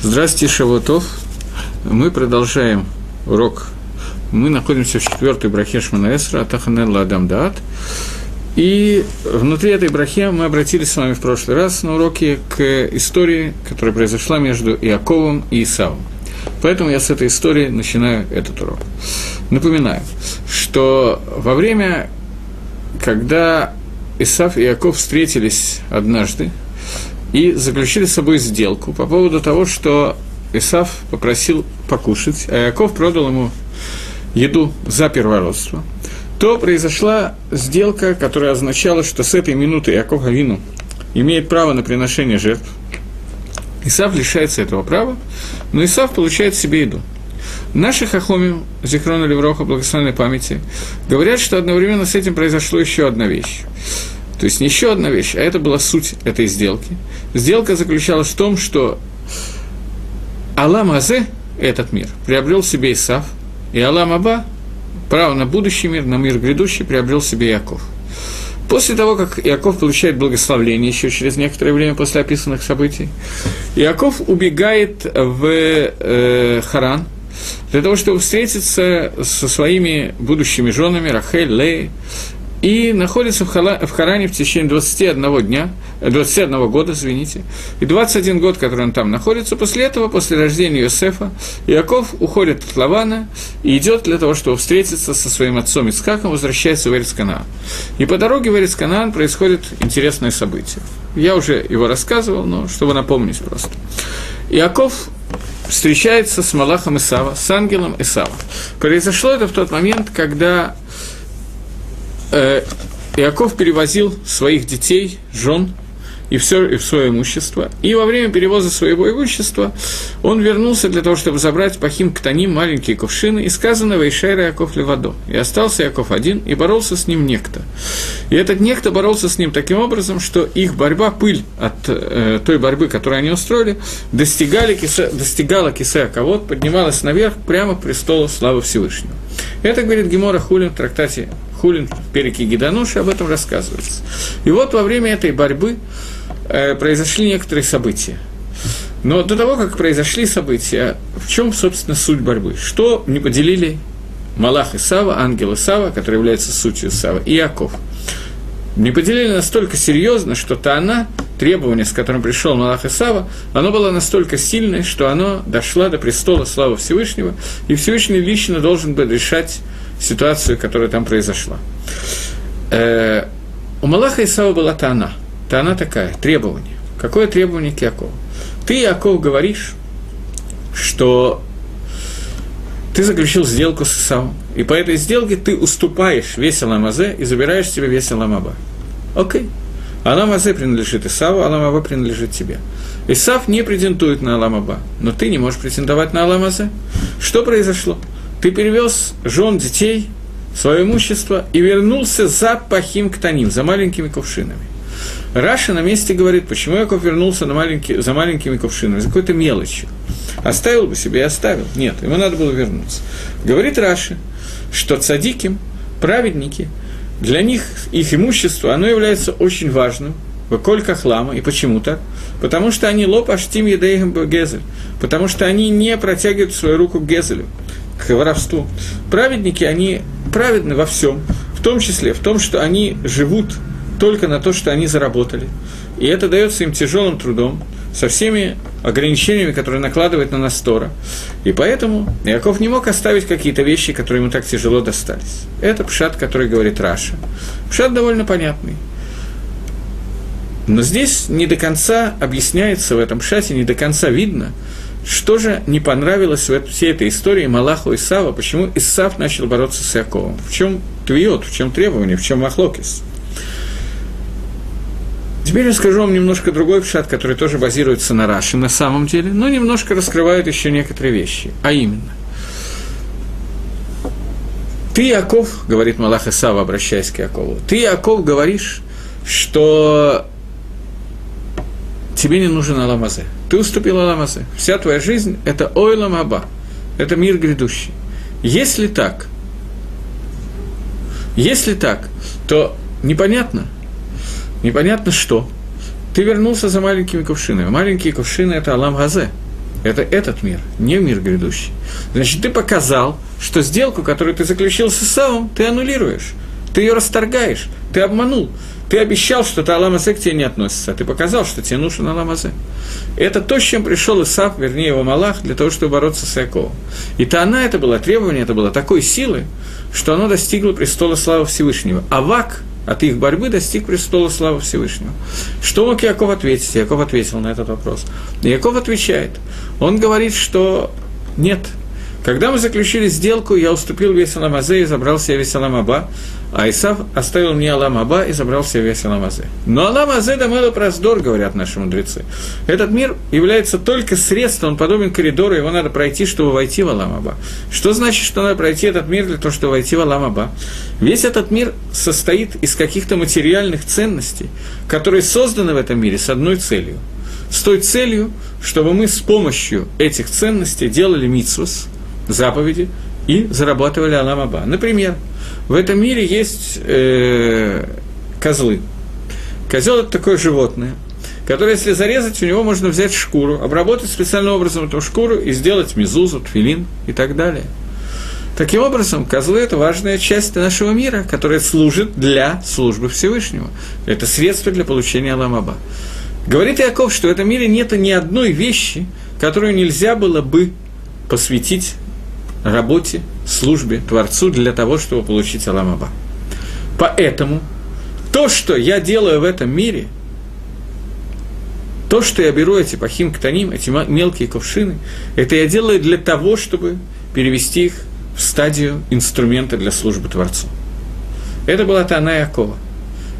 Здравствуйте, Шавутов. Мы продолжаем урок. Мы находимся в четвертой брахе Шманаэсра, Атаханен Ладам. И внутри этой брахи мы обратились с вами в прошлый раз на уроке к истории, которая произошла между Иаковом и Исавом. Поэтому я с этой истории начинаю этот урок. Напоминаю, что во время, когда Исав и Иаков встретились однажды, и заключили с собой сделку по поводу того, что Исав попросил покушать, а Яков продал ему еду за первородство, то произошла сделка, которая означала, что с этой минуты Яков Авину имеет право на приношение жертв. Исав лишается этого права, но Исав получает себе еду. Наши хахоми, Зихрона Левроха, благословенной памяти, говорят, что одновременно с этим произошла еще одна вещь. То есть еще одна вещь, а это была суть этой сделки. Сделка заключалась в том, что Алам Азе, этот мир, приобрел себе Исав, и Алам Аба, право на будущий мир, на мир грядущий, приобрел себе Яков. После того, как Иаков получает благословление, еще через некоторое время после описанных событий, Иаков убегает в э, Харан для того, чтобы встретиться со своими будущими женами Рахель, Лей, и находится в, Хала, в Харане в течение 21 дня, 21 года, извините, и 21 год, который он там находится, после этого, после рождения Иосифа, Иаков уходит от Лавана и идет для того, чтобы встретиться со своим отцом Ицхаком, возвращается в Эрицканаан. И по дороге в Эрицканаан происходит интересное событие. Я уже его рассказывал, но чтобы напомнить просто. Иаков встречается с Малахом Исава, с ангелом Исава. Произошло это в тот момент, когда э, Иаков перевозил своих детей, жен и все и свое имущество. И во время перевоза своего имущества он вернулся для того, чтобы забрать Пахим Ктаним, маленькие кувшины, и сказано «Вейшайра Яков Левадо». И остался Яков один, и боролся с ним некто. И этот некто боролся с ним таким образом, что их борьба, пыль от э, той борьбы, которую они устроили, достигали кисе, достигала кисе Аковод, поднималась наверх прямо к престолу славы Всевышнего. Это говорит Гемора Хулин в трактате Хулин в Переке Гидануши об этом рассказывается. И вот во время этой борьбы э, произошли некоторые события. Но до того, как произошли события, в чем, собственно, суть борьбы? Что не поделили Малах и Сава, ангел Исава, который является сутью Сава, и Яков? Не поделили настолько серьезно, что то она требование, с которым пришел Малах Исава, оно было настолько сильное, что оно дошло до престола славы Всевышнего, и Всевышний лично должен был решать ситуацию, которая там произошла. Э, у Малаха Исава была Тана. Тана такая, требование. Какое требование к Якову? Ты, Яков, говоришь, что ты заключил сделку с Исавом, и по этой сделке ты уступаешь весь Аламазе и забираешь себе весь Аламаба. Окей. Аламазе принадлежит Исаву, Аламаба принадлежит тебе. Исав не претендует на Аламаба, но ты не можешь претендовать на Аламазе. Что произошло? Ты перевез жен, детей, свое имущество и вернулся за пахим ктаним, за маленькими кувшинами. Раша на месте говорит, почему Яков вернулся на маленький, за маленькими кувшинами, за какой-то мелочью. Оставил бы себе и оставил. Нет, ему надо было вернуться. Говорит Раши, что цадиким, праведники, для них их имущество, оно является очень важным, Выколь хлама. И почему так? Потому что они лоб аштим гезель. Потому что они не протягивают свою руку к гезелю к воровству. Праведники, они праведны во всем, в том числе в том, что они живут только на то, что они заработали. И это дается им тяжелым трудом, со всеми ограничениями, которые накладывает на нас Тора. И поэтому Яков не мог оставить какие-то вещи, которые ему так тяжело достались. Это пшат, который говорит Раша. Пшат довольно понятный. Но здесь не до конца объясняется в этом пшате, не до конца видно, что же не понравилось в всей этой истории Малаху Исава, почему Исав начал бороться с Яковом? В чем твиот, в чем требование, в чем Махлокис? Теперь я скажу вам немножко другой пшат, который тоже базируется на Раши на самом деле, но немножко раскрывает еще некоторые вещи. А именно, ты, Яков, говорит Малах Исава, обращаясь к Якову, ты, Яков, говоришь, что тебе не нужен Аламазе. Ты уступил Аламазе. Вся твоя жизнь – это Ойлам Аба, это мир грядущий. Если так, если так, то непонятно, непонятно что. Ты вернулся за маленькими кувшинами. Маленькие кувшины – это Алам Газе. Это этот мир, не мир грядущий. Значит, ты показал, что сделку, которую ты заключил с Исавом, ты аннулируешь, ты ее расторгаешь, ты обманул. Ты обещал, что ты Аламазе к тебе не относится, а ты показал, что тебе нужен Аламазе. Это то, с чем пришел Исав, вернее его Малах, для того, чтобы бороться с Яковом. И то она, это было требование, это было такой силы, что оно достигло престола славы Всевышнего. Авак от их борьбы достиг престола славы Всевышнего. Что мог Яков ответить? Яков ответил на этот вопрос. Яков отвечает. Он говорит, что нет, когда мы заключили сделку, я уступил весь Аламазе и забрал себе весь Аламаба, а Исав оставил мне Аламаба и забрал себе весь Аламазе. Но Аламазе дамэлу проздор, говорят наши мудрецы. Этот мир является только средством, он подобен коридору, его надо пройти, чтобы войти в Аламаба. Что значит, что надо пройти этот мир для того, чтобы войти в Аламаба? Весь этот мир состоит из каких-то материальных ценностей, которые созданы в этом мире с одной целью. С той целью, чтобы мы с помощью этих ценностей делали митсвос – заповеди и зарабатывали Аламаба. Например, в этом мире есть э, козлы. Козел это такое животное, которое, если зарезать, у него можно взять шкуру, обработать специальным образом эту шкуру и сделать мизузу, тфилин и так далее. Таким образом, козлы – это важная часть нашего мира, которая служит для службы Всевышнего. Это средство для получения Аламаба. Говорит Яков, что в этом мире нет ни одной вещи, которую нельзя было бы посвятить работе, службе, Творцу для того, чтобы получить Аламаба. Поэтому то, что я делаю в этом мире, то, что я беру эти пахим ктаним, эти мелкие кувшины, это я делаю для того, чтобы перевести их в стадию инструмента для службы Творцу. Это была Тана Якова.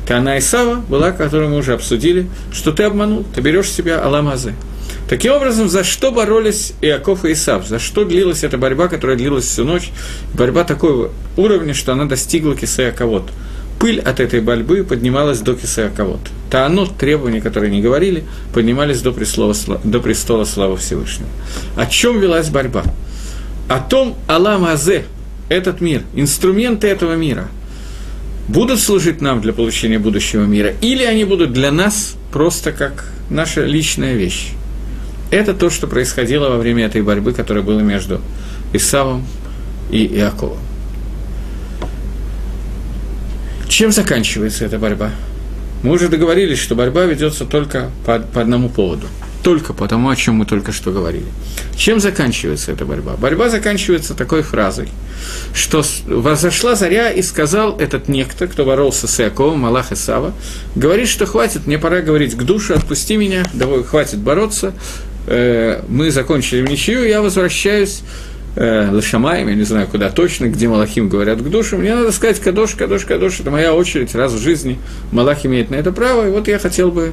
Тана Исава была, которую мы уже обсудили, что ты обманул, ты берешь себя Аламазы – Таким образом, за что боролись Иаков и Исав? За что длилась эта борьба, которая длилась всю ночь? Борьба такого уровня, что она достигла Кисеяковод. Пыль от этой борьбы поднималась до Кисеяковод. оно требования, которые не говорили, поднимались до престола, до престола славы Всевышнего. О чем велась борьба? О том, Аллам Азе, этот мир, инструменты этого мира, будут служить нам для получения будущего мира, или они будут для нас просто как наша личная вещь. Это то, что происходило во время этой борьбы, которая была между Исавом и Иаковом. Чем заканчивается эта борьба? Мы уже договорились, что борьба ведется только по, по одному поводу. Только по тому, о чем мы только что говорили. Чем заканчивается эта борьба? Борьба заканчивается такой фразой, что возошла заря и сказал этот некто, кто боролся с Иаковом, Малах Исава, говорит, что хватит, мне пора говорить к душе, отпусти меня, давай, хватит бороться, э, мы закончили в ничью, я возвращаюсь э, Лашамаем, я не знаю куда точно, где Малахим говорят к душе, мне надо сказать Кадош, Кадош, Кадош, это моя очередь, раз в жизни Малах имеет на это право, и вот я хотел бы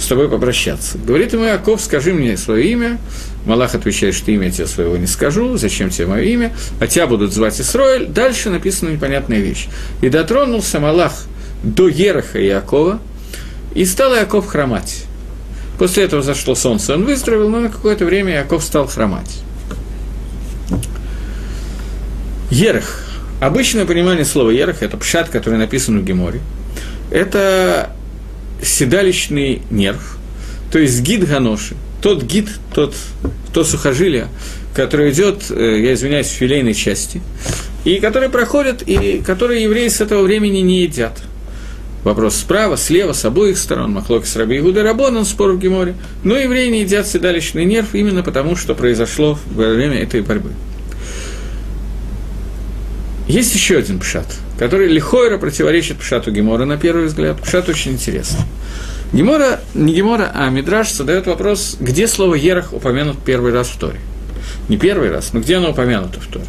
с тобой попрощаться. Говорит ему Яков, скажи мне свое имя. Малах отвечает, что имя тебе своего не скажу, зачем тебе мое имя, а тебя будут звать Исроэль. Дальше написана непонятная вещь. И дотронулся Малах до Ераха Якова, и стал Яков хромать. После этого зашло солнце, он выздоровел, но на какое-то время Яков стал хромать. Ерах. Обычное понимание слова ерах – это пшат, который написан в Геморе. Это седалищный нерв, то есть гид ганоши, тот гид, тот, то сухожилие, которое идет, э, я извиняюсь, в филейной части, и который проходит, и который евреи с этого времени не едят – Вопрос справа, слева, с обоих сторон, Махлок с Раби Игуда Рабон, он спор в Геморе. Но евреи не едят седалищный нерв именно потому, что произошло во время этой борьбы. Есть еще один пшат, который лихойро противоречит пшату Гемора на первый взгляд. Пшат очень интересный. Гемора, не Гемора, а Мидраш задает вопрос, где слово «ерах» упомянут первый раз в Торе. Не первый раз, но где оно упомянуто в Торе.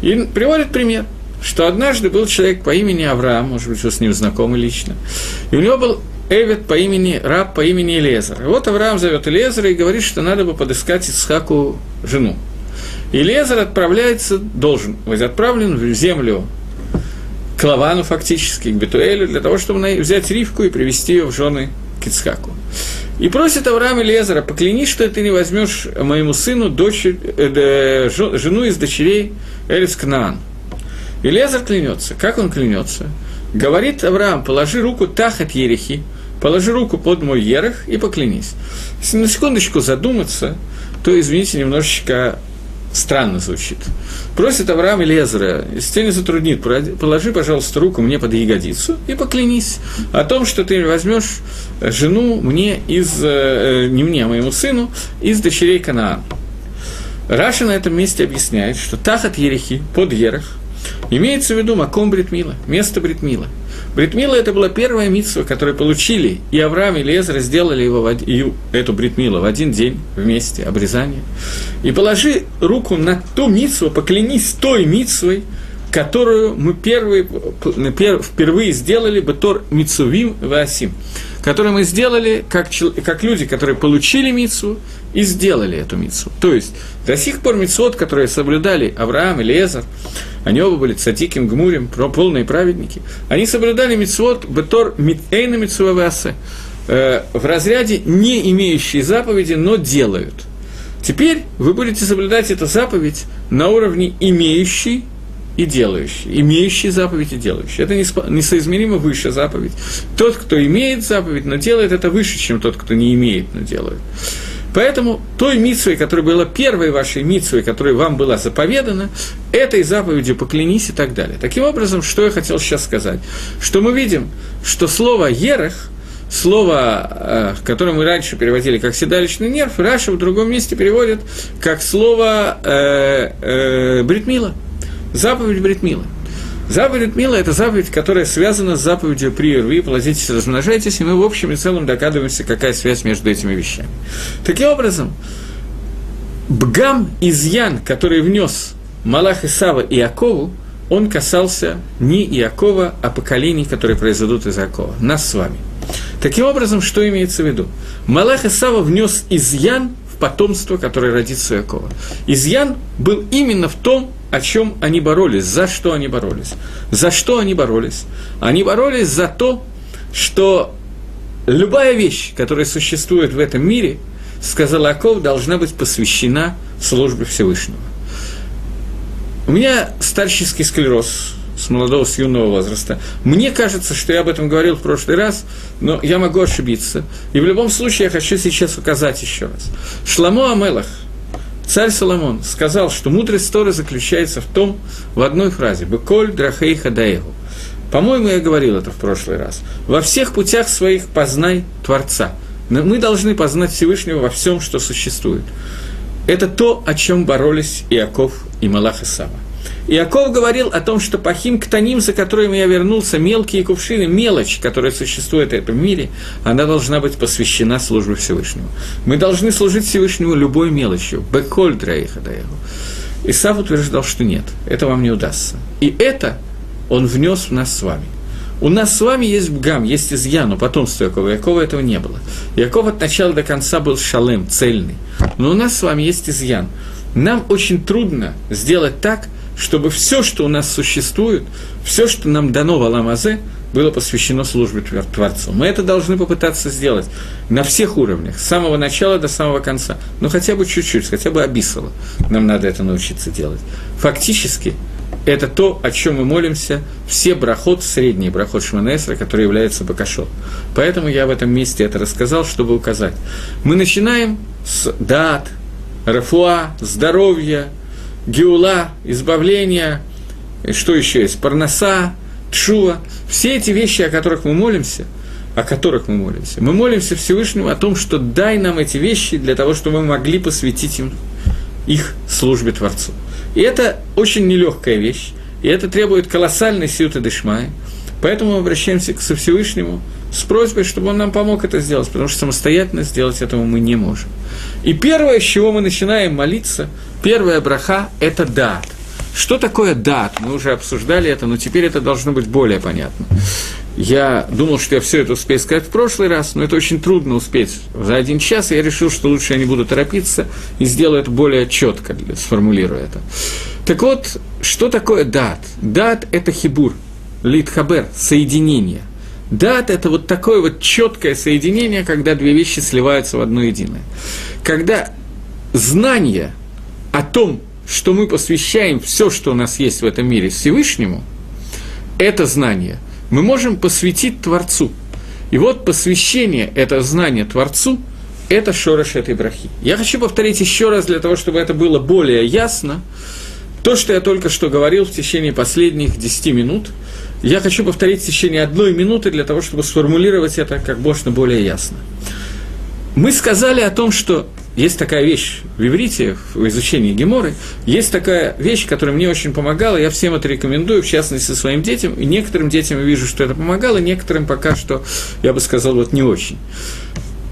И приводит пример – что однажды был человек по имени Авраам, может быть, вы с ним знакомы лично, и у него был Эвет по имени, раб по имени Элезер. И вот Авраам зовет Элезера и говорит, что надо бы подыскать Исхаку жену. И Элезер отправляется, должен быть отправлен в землю к Лавану фактически, к Бетуэлю, для того, чтобы взять Ривку и привести ее в жены к Ицхаку. И просит Авраам Элезера, поклянись, что ты не возьмешь моему сыну дочь, э, жену из дочерей Элис Кнаан. И Лезер клянется. Как он клянется? Говорит Авраам, положи руку тахат ерехи, положи руку под мой ерех и поклянись. Если на секундочку задуматься, то, извините, немножечко странно звучит. Просит Авраам Лезера, если тебя не затруднит, положи, пожалуйста, руку мне под ягодицу и поклянись о том, что ты возьмешь жену мне из, э, не мне, а моему сыну, из дочерей Канаана. Раша на этом месте объясняет, что Тахат Ерехи, под Ерах, имеется в виду Маком Бритмила, место Бритмила – Бритмила – это была первая митсва, которую получили, и Авраам и Лезра сделали его, и эту Бритмила в один день вместе, обрезание. И положи руку на ту митсву, поклянись той митсвой, которую мы первые, впервые сделали, Батор Мицувим Васим, которую мы сделали как, как люди, которые получили мицу и сделали эту мицу. То есть до сих пор мицвод, которые соблюдали Авраам и Лезар, они оба были цатиким, гмурим, полные праведники, они соблюдали мицвод Батор Митейна Мицувавасе, э, в разряде не имеющие заповеди, но делают. Теперь вы будете соблюдать эту заповедь на уровне имеющий и делающий, имеющий заповедь и делающий. Это несоизмеримо выше заповедь. Тот, кто имеет заповедь, но делает это выше, чем тот, кто не имеет, но делает. Поэтому той митсвой, которая была первой вашей митсвой, которая вам была заповедана, этой заповедью поклянись и так далее. Таким образом, что я хотел сейчас сказать? Что мы видим, что слово «ерех», слово, э, которое мы раньше переводили как «седалищный нерв», Раша в другом месте переводит как слово э, э, «бритмила», заповедь Бритмила. Заповедь Мила – это заповедь, которая связана с заповедью «Приерви, плодитесь, размножайтесь», и мы в общем и целом догадываемся, какая связь между этими вещами. Таким образом, Бгам изъян, который внес Малах Исава и Иакову, он касался не Иакова, а поколений, которые произойдут из Иакова, нас с вами. Таким образом, что имеется в виду? Малах Исава внес изъян в потомство, которое родится Иакова. Изъян был именно в том, о чем они боролись, за что они боролись. За что они боролись? Они боролись за то, что любая вещь, которая существует в этом мире, сказал Аков, должна быть посвящена службе Всевышнего. У меня старческий склероз с молодого, с юного возраста. Мне кажется, что я об этом говорил в прошлый раз, но я могу ошибиться. И в любом случае я хочу сейчас указать еще раз. Шламо Амелах – Царь Соломон сказал, что мудрость Торы заключается в том, в одной фразе «Беколь драхей хадаэгу». По-моему, я говорил это в прошлый раз. «Во всех путях своих познай Творца». Мы должны познать Всевышнего во всем, что существует. Это то, о чем боролись Иаков и Малах Исава. Иаков говорил о том, что пахим ктаним, за которыми я вернулся, мелкие кувшины, мелочь, которая существует в этом мире, она должна быть посвящена службе Всевышнему. Мы должны служить Всевышнему любой мелочью. Беколь драиха. Исав утверждал, что нет, это вам не удастся. И это он внес в нас с вами. У нас с вами есть бгам, есть изъян, но потомство Якова. Якова этого не было. Яков от начала до конца был шалем, цельный. Но у нас с вами есть изъян. Нам очень трудно сделать так, все, что у нас существует, все, что нам дано в Аламазе, было посвящено службе Творцу. Мы это должны попытаться сделать на всех уровнях, с самого начала до самого конца. Ну, хотя бы чуть-чуть, хотя бы обисало. Нам надо это научиться делать. Фактически, это то, о чем мы молимся, все брахот, средний брахот Шманесра, который является Бакашот. Поэтому я в этом месте это рассказал, чтобы указать. Мы начинаем с дат, рафуа, здоровья, геула, избавление, что еще есть, парноса, тшува, все эти вещи, о которых мы молимся, о которых мы молимся. Мы молимся Всевышнему о том, что дай нам эти вещи для того, чтобы мы могли посвятить им их службе Творцу. И это очень нелегкая вещь, и это требует колоссальной силы Дышмая. Поэтому мы обращаемся к Всевышнему с просьбой, чтобы он нам помог это сделать, потому что самостоятельно сделать этого мы не можем. И первое, с чего мы начинаем молиться, первая браха – это дат. Что такое дат? Мы уже обсуждали это, но теперь это должно быть более понятно. Я думал, что я все это успею сказать в прошлый раз, но это очень трудно успеть за один час, и я решил, что лучше я не буду торопиться и сделаю это более четко, сформулирую это. Так вот, что такое дат? Дат – это хибур, литхабер, соединение. Дат – это вот такое вот четкое соединение, когда две вещи сливаются в одно единое. Когда знание о том, что мы посвящаем все, что у нас есть в этом мире Всевышнему, это знание мы можем посвятить Творцу. И вот посвящение, это знание Творцу, это шорош этой брахи. Я хочу повторить еще раз для того, чтобы это было более ясно. То, что я только что говорил в течение последних 10 минут, я хочу повторить в течение одной минуты для того, чтобы сформулировать это как можно более ясно. Мы сказали о том, что есть такая вещь в иврите, в изучении Геморы, есть такая вещь, которая мне очень помогала, я всем это рекомендую, в частности, своим детям, и некоторым детям я вижу, что это помогало, некоторым пока что, я бы сказал, вот не очень.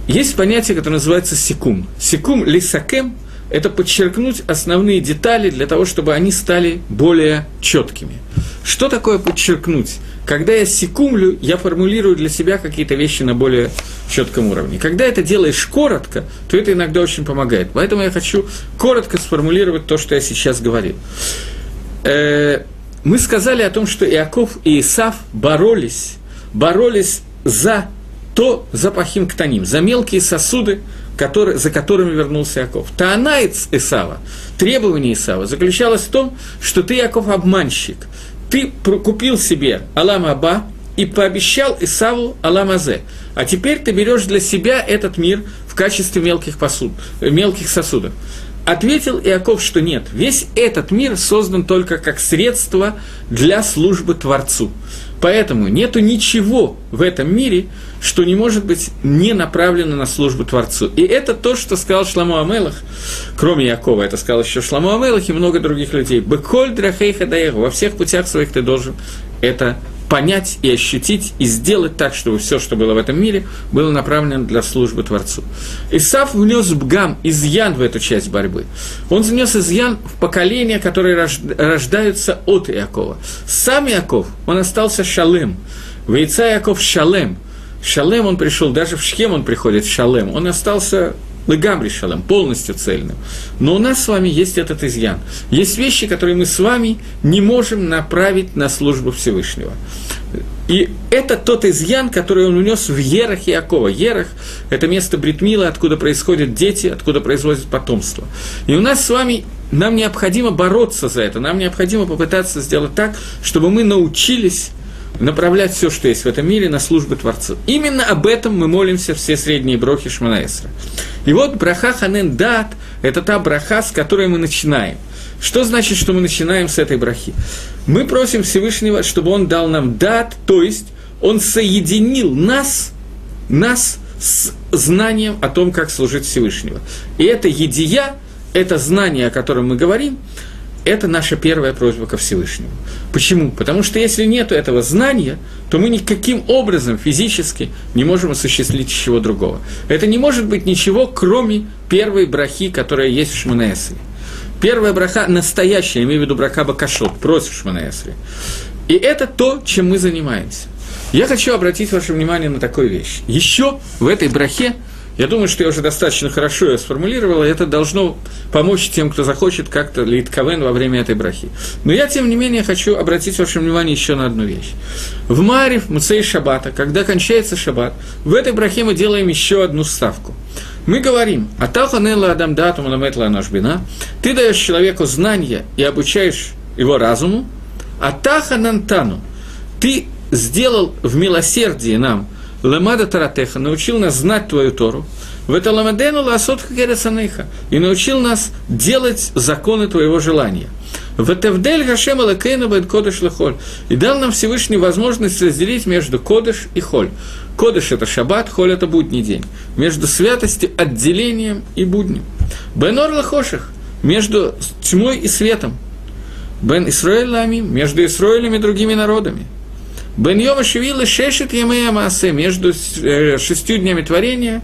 Есть понятие, которое называется секум. Секум лисакем – это подчеркнуть основные детали для того, чтобы они стали более четкими. Что такое подчеркнуть? Когда я секумлю, я формулирую для себя какие-то вещи на более четком уровне. Когда это делаешь коротко, то это иногда очень помогает. Поэтому я хочу коротко сформулировать то, что я сейчас говорил. Э, мы сказали о том, что Иаков и Исав боролись, боролись за то, за пахим ктаним, за мелкие сосуды, который, за которыми вернулся Иаков. Таанаец Исава, требование Исава заключалось в том, что ты, Иаков, обманщик. Ты купил себе Алам Аба и пообещал Исаву Алам Азе. А теперь ты берешь для себя этот мир в качестве мелких, посуд, мелких сосудов. Ответил Иаков, что нет, весь этот мир создан только как средство для службы Творцу. Поэтому нету ничего в этом мире, что не может быть не направлено на службу Творцу. И это то, что сказал Шламу Амелах, кроме Якова, это сказал еще Шламу Амелах и много других людей. «Беколь драхейха даеху» во всех путях своих ты должен это понять и ощутить, и сделать так, чтобы все, что было в этом мире, было направлено для службы Творцу. Исав внес бгам, изъян в эту часть борьбы. Он внес изъян в поколения, которые рождаются от Иакова. Сам Иаков, он остался шалем. Вейца Иаков шалем. Шалем он пришел, даже в Шхем он приходит шалем. Он остался Лыгамри шалом, полностью цельным. Но у нас с вами есть этот изъян. Есть вещи, которые мы с вами не можем направить на службу Всевышнего. И это тот изъян, который он унес в Ерах Иакова. Ерах – это место Бритмила, откуда происходят дети, откуда производят потомство. И у нас с вами нам необходимо бороться за это, нам необходимо попытаться сделать так, чтобы мы научились направлять все, что есть в этом мире, на службу Творцу. Именно об этом мы молимся все средние брохи Шманаэсра. И вот браха ханен дат – это та браха, с которой мы начинаем. Что значит, что мы начинаем с этой брахи? Мы просим Всевышнего, чтобы он дал нам дат, то есть он соединил нас, нас с знанием о том, как служить Всевышнего. И это едия, это знание, о котором мы говорим, это наша первая просьба ко Всевышнему. Почему? Потому что если нет этого знания, то мы никаким образом физически не можем осуществить ничего другого. Это не может быть ничего, кроме первой брахи, которая есть в Шманаэсре. Первая браха настоящая, я имею в виду браха Бакашот, против Шманаэсре. И это то, чем мы занимаемся. Я хочу обратить ваше внимание на такую вещь. Еще в этой брахе я думаю, что я уже достаточно хорошо ее сформулировал, и это должно помочь тем, кто захочет как-то литковен во время этой брахи. Но я, тем не менее, хочу обратить ваше внимание еще на одну вещь. В Марив, Муцей Шабата, когда кончается Шаббат, в этой брахе мы делаем еще одну ставку. Мы говорим, «Атаха нелла адам дату маламетла анашбина», ты даешь человеку знания и обучаешь его разуму, «Атаха нантану», ты сделал в милосердии нам – Ламада Таратеха научил нас знать Твою Тору, в это ламадену ласот хагересаныха, и научил нас делать законы Твоего желания. В Тевдель Гашем Алакейна Бен Кодыш Лехоль. И дал нам Всевышний возможность разделить между Кодыш и Холь. Кодыш – это шаббат, Холь – это будний день. Между святостью, отделением и будним. Бен Ор Лахоших – между тьмой и светом. Бен Исраэль Ламим – между Исраилем и другими народами – Бен Йома Шевила Шешет Ямея между э, шестью днями творения,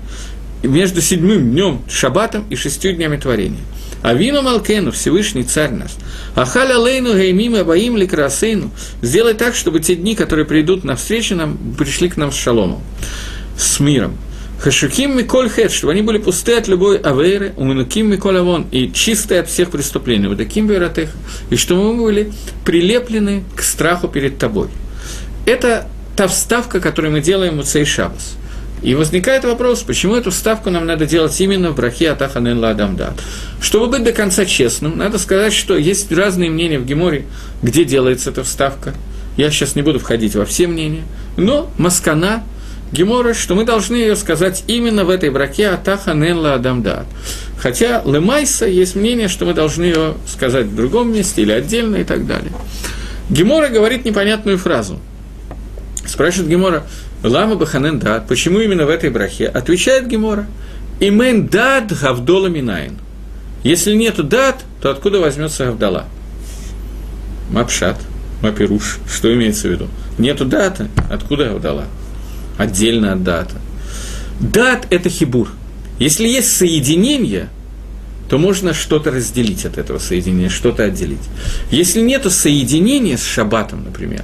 между седьмым днем Шаббатом и шестью днями творения. А вину Малкену, Всевышний Царь наш, Ахаля Лейну Геймим Абаим Ликрасейну, сделай так, чтобы те дни, которые придут навстречу нам, пришли к нам с шаломом, с миром. Хашуким Миколь Хет, чтобы они были пусты от любой авейры, уминуким Миколь Авон, и чистые от всех преступлений, вот таким веротех, и чтобы мы были прилеплены к страху перед тобой. Это та вставка, которую мы делаем у Цей Шабас. И возникает вопрос, почему эту вставку нам надо делать именно в брахе Атаханен Ладамдат. Чтобы быть до конца честным, надо сказать, что есть разные мнения в Геморе, где делается эта вставка. Я сейчас не буду входить во все мнения, но Маскана Гемора, что мы должны ее сказать именно в этой браке Атаха Ненла Адамдат. Хотя Лемайса есть мнение, что мы должны ее сказать в другом месте или отдельно и так далее. Гемора говорит непонятную фразу. Спрашивает Гемора, Лама Баханен Дат, почему именно в этой брахе? Отвечает Гемора, Имен Дат Гавдола Минайн. Если нету дат, то откуда возьмется Гавдала? Мапшат, Мапируш, что имеется в виду? Нету дата, откуда Гавдала? Отдельно от дата. Дат – это хибур. Если есть соединение, то можно что-то разделить от этого соединения, что-то отделить. Если нет соединения с шаббатом, например,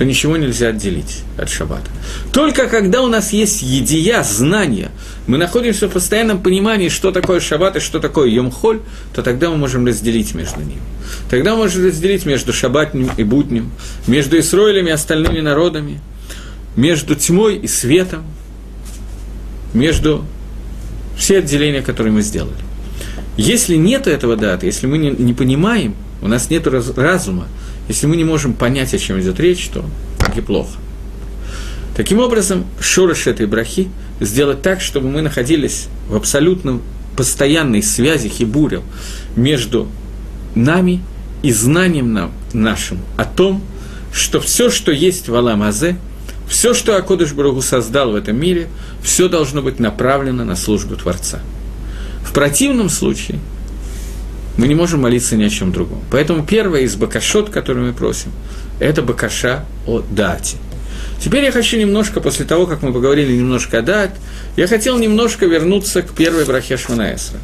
то ничего нельзя отделить от шаббата. Только когда у нас есть едия, знание, мы находимся в постоянном понимании, что такое шаббат и что такое йомхоль, то тогда мы можем разделить между ними. Тогда мы можем разделить между шаббатним и будним, между Исроилем и остальными народами, между тьмой и светом, между все отделения, которые мы сделали. Если нет этого даты, если мы не, не понимаем, у нас нет раз, разума, если мы не можем понять, о чем идет речь, то таки плохо. Таким образом, шорош этой брахи сделать так, чтобы мы находились в абсолютном постоянной связи хибурем между нами и знанием нам, нашим о том, что все, что есть в Аламазе, все, что Акодыш Барагу создал в этом мире, все должно быть направлено на службу Творца – в противном случае мы не можем молиться ни о чем другом. Поэтому первое из бакашот, который мы просим, это бакаша о дате. Теперь я хочу немножко, после того, как мы поговорили немножко о дат, я хотел немножко вернуться к первой брахе Шманаэсра.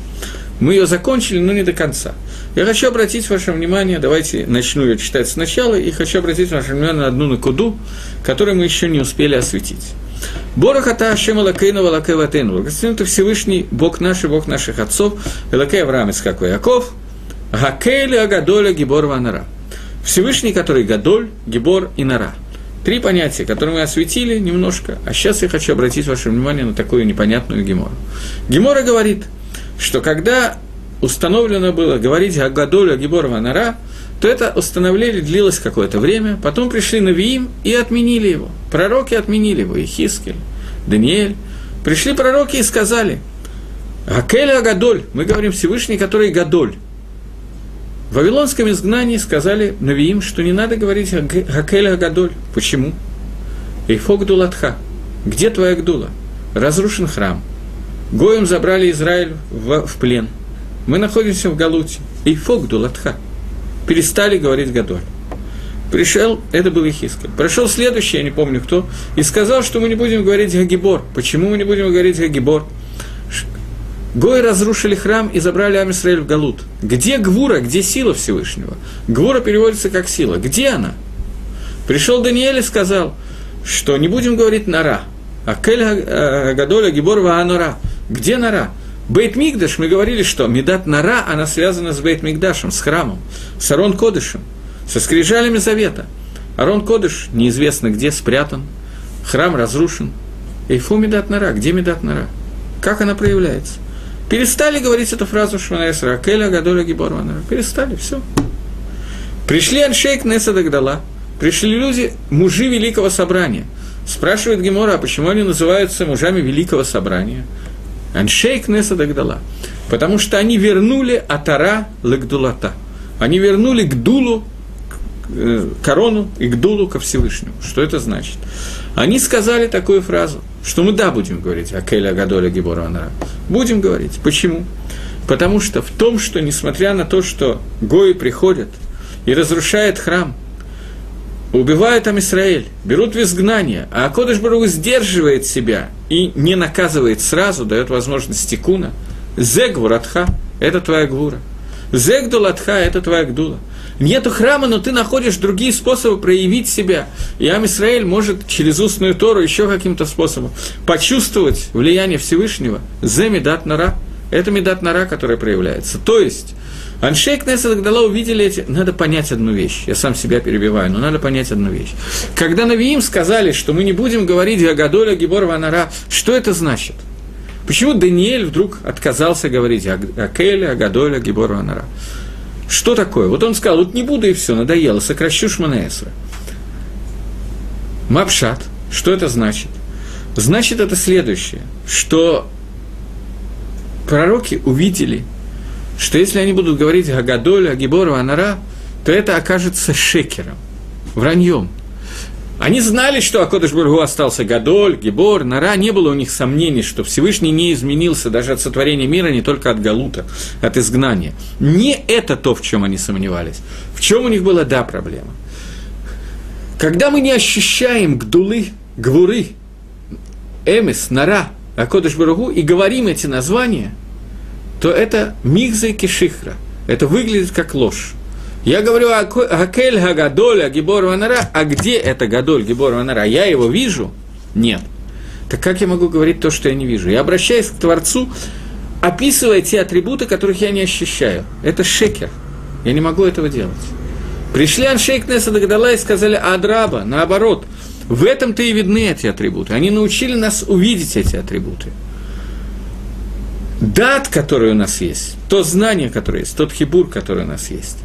Мы ее закончили, но не до конца. Я хочу обратить ваше внимание, давайте начну ее читать сначала, и хочу обратить ваше внимание на одну накуду, которую мы еще не успели осветить. Борохата Ашем Элакейну Валакей Ватейну. Благословен ты Всевышний, Бог наш и Бог наших отцов, Элакей Авраам Исхак Яков, Гакейли Агадоля Гибор Ванара. Всевышний, который Гадоль, Гибор и Нара. Три понятия, которые мы осветили немножко, а сейчас я хочу обратить ваше внимание на такую непонятную Гемору. Гемора говорит, что когда установлено было говорить о Гадоле Гибор Ванара, то это установление длилось какое-то время, потом пришли Навиим и отменили его. Пророки отменили его, и Хискель, Даниэль. Пришли пророки и сказали, Акель Агадоль, мы говорим Всевышний, который Гадоль. В Вавилонском изгнании сказали Навиим, что не надо говорить Акель Агадоль. Почему? Эйфок Дулатха. Где твоя Гдула? Разрушен храм. Гоем забрали Израиль в, плен. Мы находимся в Галуте. Эйфок Дулатха перестали говорить Гадоль. Пришел, это был Ихискель. Прошел следующий, я не помню кто, и сказал, что мы не будем говорить Гагибор. Почему мы не будем говорить Гагибор? Гои разрушили храм и забрали Амисраэль в Галут. Где Гвура, где сила Всевышнего? Гвура переводится как сила. Где она? Пришел Даниэль и сказал, что не будем говорить Нара. а Кель Гадоля Гибор Анора. Где Нара? Бейт Мигдаш, мы говорили, что Медат Нара, она связана с Бейт Мигдашем, с храмом, с Арон Кодышем, со скрижалями Завета. Арон Кодыш неизвестно где спрятан, храм разрушен. Эйфу Медат Нара, где Медат Нара? Как она проявляется? Перестали говорить эту фразу Шманаэсра, Акеля Гадоля Гиборванара. Перестали, все. Пришли Аншейк Неса Дагдала, пришли люди, мужи Великого Собрания. Спрашивает Гемора, а почему они называются мужами Великого Собрания? Аншейк Неса Дагдала. Потому что они вернули Атара Лагдулата. Они вернули к э, корону и к Дулу ко Всевышнему. Что это значит? Они сказали такую фразу, что мы да будем говорить Акеля Гадоля Гибора Анара. Будем говорить. Почему? Потому что в том, что несмотря на то, что Гои приходят и разрушают храм – убивают там Израиль, берут в изгнание, а Акодыш Барух сдерживает себя и не наказывает сразу, дает возможность тикуна. Зегвуратха – это твоя гвура. Зегдулатха – это твоя гдула. Нету храма, но ты находишь другие способы проявить себя. И Ам Исраэль может через устную Тору еще каким-то способом почувствовать влияние Всевышнего. Зе медат нара. Это медат нара, которая проявляется. То есть, Аншей Кнессет Агдала увидели эти... Надо понять одну вещь. Я сам себя перебиваю, но надо понять одну вещь. Когда Навиим сказали, что мы не будем говорить о Гадоля Гибор Ванара, что это значит? Почему Даниэль вдруг отказался говорить о Келе, о Гадоле, о Гибор Ванара? Что такое? Вот он сказал, вот не буду и все, надоело, сокращу Шманаэсра. Мапшат, что это значит? Значит, это следующее, что пророки увидели, что если они будут говорить Гагадоль, Агибор, Анара, то это окажется шекером, враньем. Они знали, что Акодыш Бургу остался Гадоль, Гибор, Нара, не было у них сомнений, что Всевышний не изменился даже от сотворения мира, не только от Галута, от изгнания. Не это то, в чем они сомневались. В чем у них была, да, проблема. Когда мы не ощущаем гдулы, гвуры, эмис, нара, Акодыш Баругу и говорим эти названия, то это мигза и кишихра. Это выглядит как ложь. Я говорю Акель Гагадоль, Агибор Ванара, а где это Гадоль, Гибор Ванара? Я его вижу? Нет. Так как я могу говорить то, что я не вижу? Я обращаюсь к Творцу, описывая те атрибуты, которых я не ощущаю. Это шекер. Я не могу этого делать. Пришли Аншейк Неса Дагдала и сказали Адраба, наоборот. В этом-то и видны эти атрибуты. Они научили нас увидеть эти атрибуты дат, который у нас есть, то знание, которое есть, тот хибур, который у нас есть,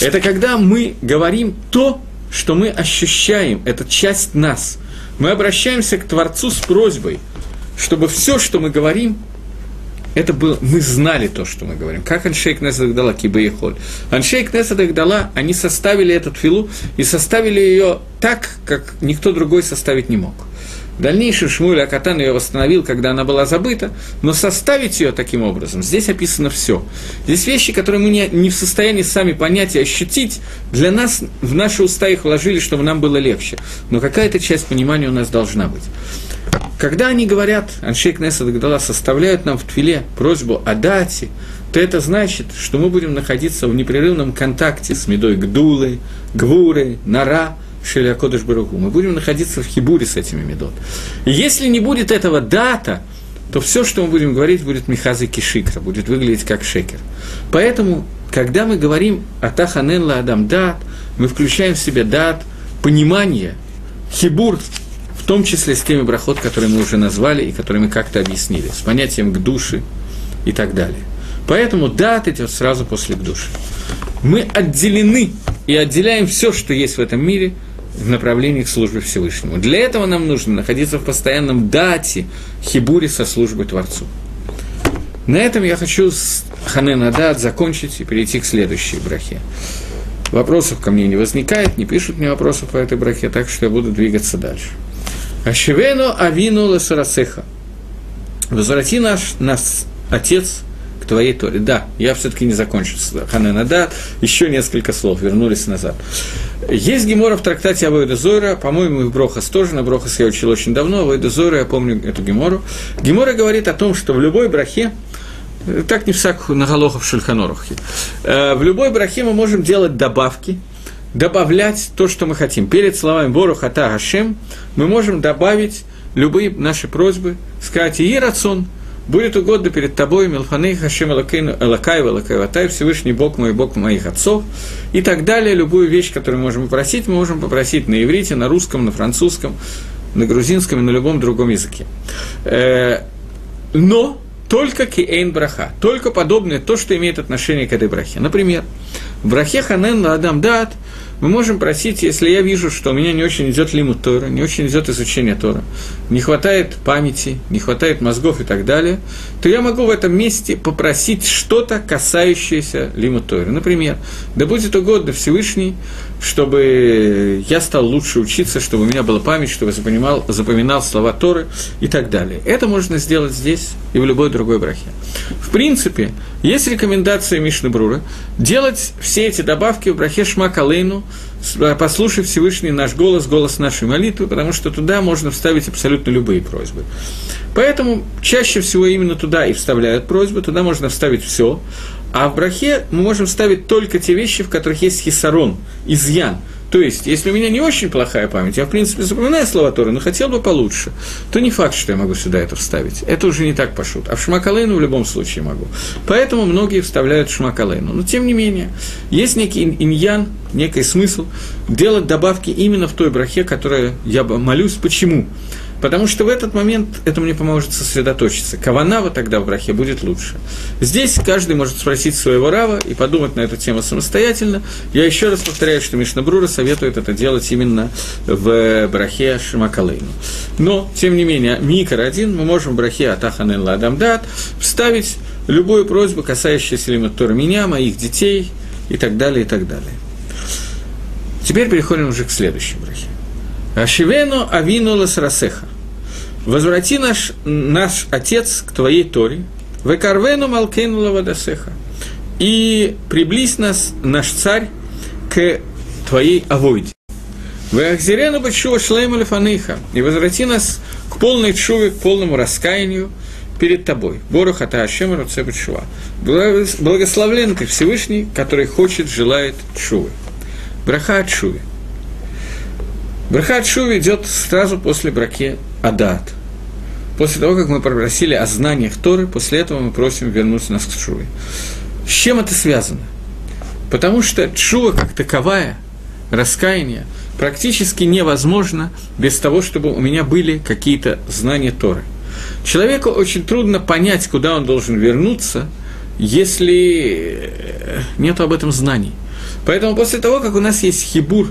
это когда мы говорим то, что мы ощущаем, это часть нас. Мы обращаемся к Творцу с просьбой, чтобы все, что мы говорим, это было, мы знали то, что мы говорим. Как Аншейк Несадах дала Кибаехоль. Аншейк Несадах дала, они составили этот филу и составили ее так, как никто другой составить не мог. В дальнейшем Шмуль Акатан ее восстановил, когда она была забыта, но составить ее таким образом, здесь описано все. Здесь вещи, которые мы не, не в состоянии сами понять и ощутить, для нас, в наши уста их вложили, чтобы нам было легче. Но какая-то часть понимания у нас должна быть. Когда они говорят, Аншейк Неса Дагдала составляют нам в твиле просьбу о дате, то это значит, что мы будем находиться в непрерывном контакте с Медой Гдулой, Гвурой, Нара – Шеля Кодыш Баругу. Мы будем находиться в хибуре с этими медот. И если не будет этого дата, то все, что мы будем говорить, будет михазы кишикра, будет выглядеть как шекер. Поэтому, когда мы говорим о Таханен Адам дат, мы включаем в себя дат, понимание, хибур, в том числе с теми брахот, которые мы уже назвали и которые мы как-то объяснили, с понятием к душе и так далее. Поэтому дат идет сразу после к душе. Мы отделены и отделяем все, что есть в этом мире – в направлении к службе Всевышнему. Для этого нам нужно находиться в постоянном дате, хибуре со службой Творцу. На этом я хочу с Ханена Дат закончить и перейти к следующей брахе. Вопросов ко мне не возникает, не пишут мне вопросов по этой брахе, так что я буду двигаться дальше. Ашивену авину лесарасеха. Возврати наш, нас, Отец, твоей Торе. Да, я все-таки не закончил Ханена да, еще несколько слов, вернулись назад. Есть гемора в трактате Авойда Зора, по-моему, и в Брохас тоже, на Брохас я учил очень давно, Авойда Зора, я помню эту гемору. Гемора говорит о том, что в любой брахе, так не всяк на Галохов Шульханорухе, э, в любой брахе мы можем делать добавки, добавлять то, что мы хотим. Перед словами Бору Хата Гашем мы можем добавить любые наши просьбы, сказать «И рацион», будет угодно перед тобой, Милфаны Хашем Элакай, Элакай, Всевышний Бог мой, Бог моих отцов, и так далее. Любую вещь, которую можем попросить, мы можем попросить на иврите, на русском, на французском, на грузинском и на любом другом языке. Э, но только киэйн браха, только подобное то, что имеет отношение к этой брахе. Например, в брахе ханен ладам дат – мы можем просить, если я вижу, что у меня не очень идет лимут Тора, не очень идет изучение Тора, не хватает памяти, не хватает мозгов и так далее, то я могу в этом месте попросить что-то, касающееся лимут Тора. Например, да будет угодно Всевышний, чтобы я стал лучше учиться, чтобы у меня была память, чтобы я запоминал, слова Торы и так далее. Это можно сделать здесь и в любой другой брахе. В принципе, есть рекомендация Мишны Брура делать все эти добавки в брахе Шмакалейну, послушай Всевышний наш голос, голос нашей молитвы, потому что туда можно вставить абсолютно любые просьбы. Поэтому чаще всего именно туда и вставляют просьбы, туда можно вставить все, а в брахе мы можем ставить только те вещи, в которых есть хисарон, изъян – то есть, если у меня не очень плохая память, я, в принципе, запоминаю слова Торы, но хотел бы получше, то не факт, что я могу сюда это вставить. Это уже не так пошут. А в Шмакалейну в любом случае могу. Поэтому многие вставляют Шмакалейну. Но, тем не менее, есть некий иньян, некий смысл делать добавки именно в той брахе, которой я молюсь. Почему? Потому что в этот момент это мне поможет сосредоточиться. Каванава тогда в брахе будет лучше. Здесь каждый может спросить своего рава и подумать на эту тему самостоятельно. Я еще раз повторяю, что Мишна Брура советует это делать именно в брахе Шимакалейну. Но, тем не менее, Микар один, мы можем в брахе Атаханен Ладамдат вставить любую просьбу, касающуюся Лимат Тора меня, моих детей и так далее, и так далее. Теперь переходим уже к следующей брахе. Ашивену авину ласрасеха. Возврати наш, наш отец к твоей Торе. Векарвену малкену лавадасеха. И приблизь нас, наш царь, к твоей авойде. Веахзирену бачува шлейма лефаныха. И возврати нас к полной чуве, к полному раскаянию перед тобой. Боруха та Ашем Руцебет Благословлен ты Всевышний, который хочет, желает чувы. Браха от Шуви. Браха от Шуви идет сразу после браке Адат. После того, как мы попросили о знаниях Торы, после этого мы просим вернуться нас к Шуве. С чем это связано? Потому что Чува как таковая, раскаяние, практически невозможно без того, чтобы у меня были какие-то знания Торы. Человеку очень трудно понять, куда он должен вернуться, если нет об этом знаний – Поэтому после того, как у нас есть хибур,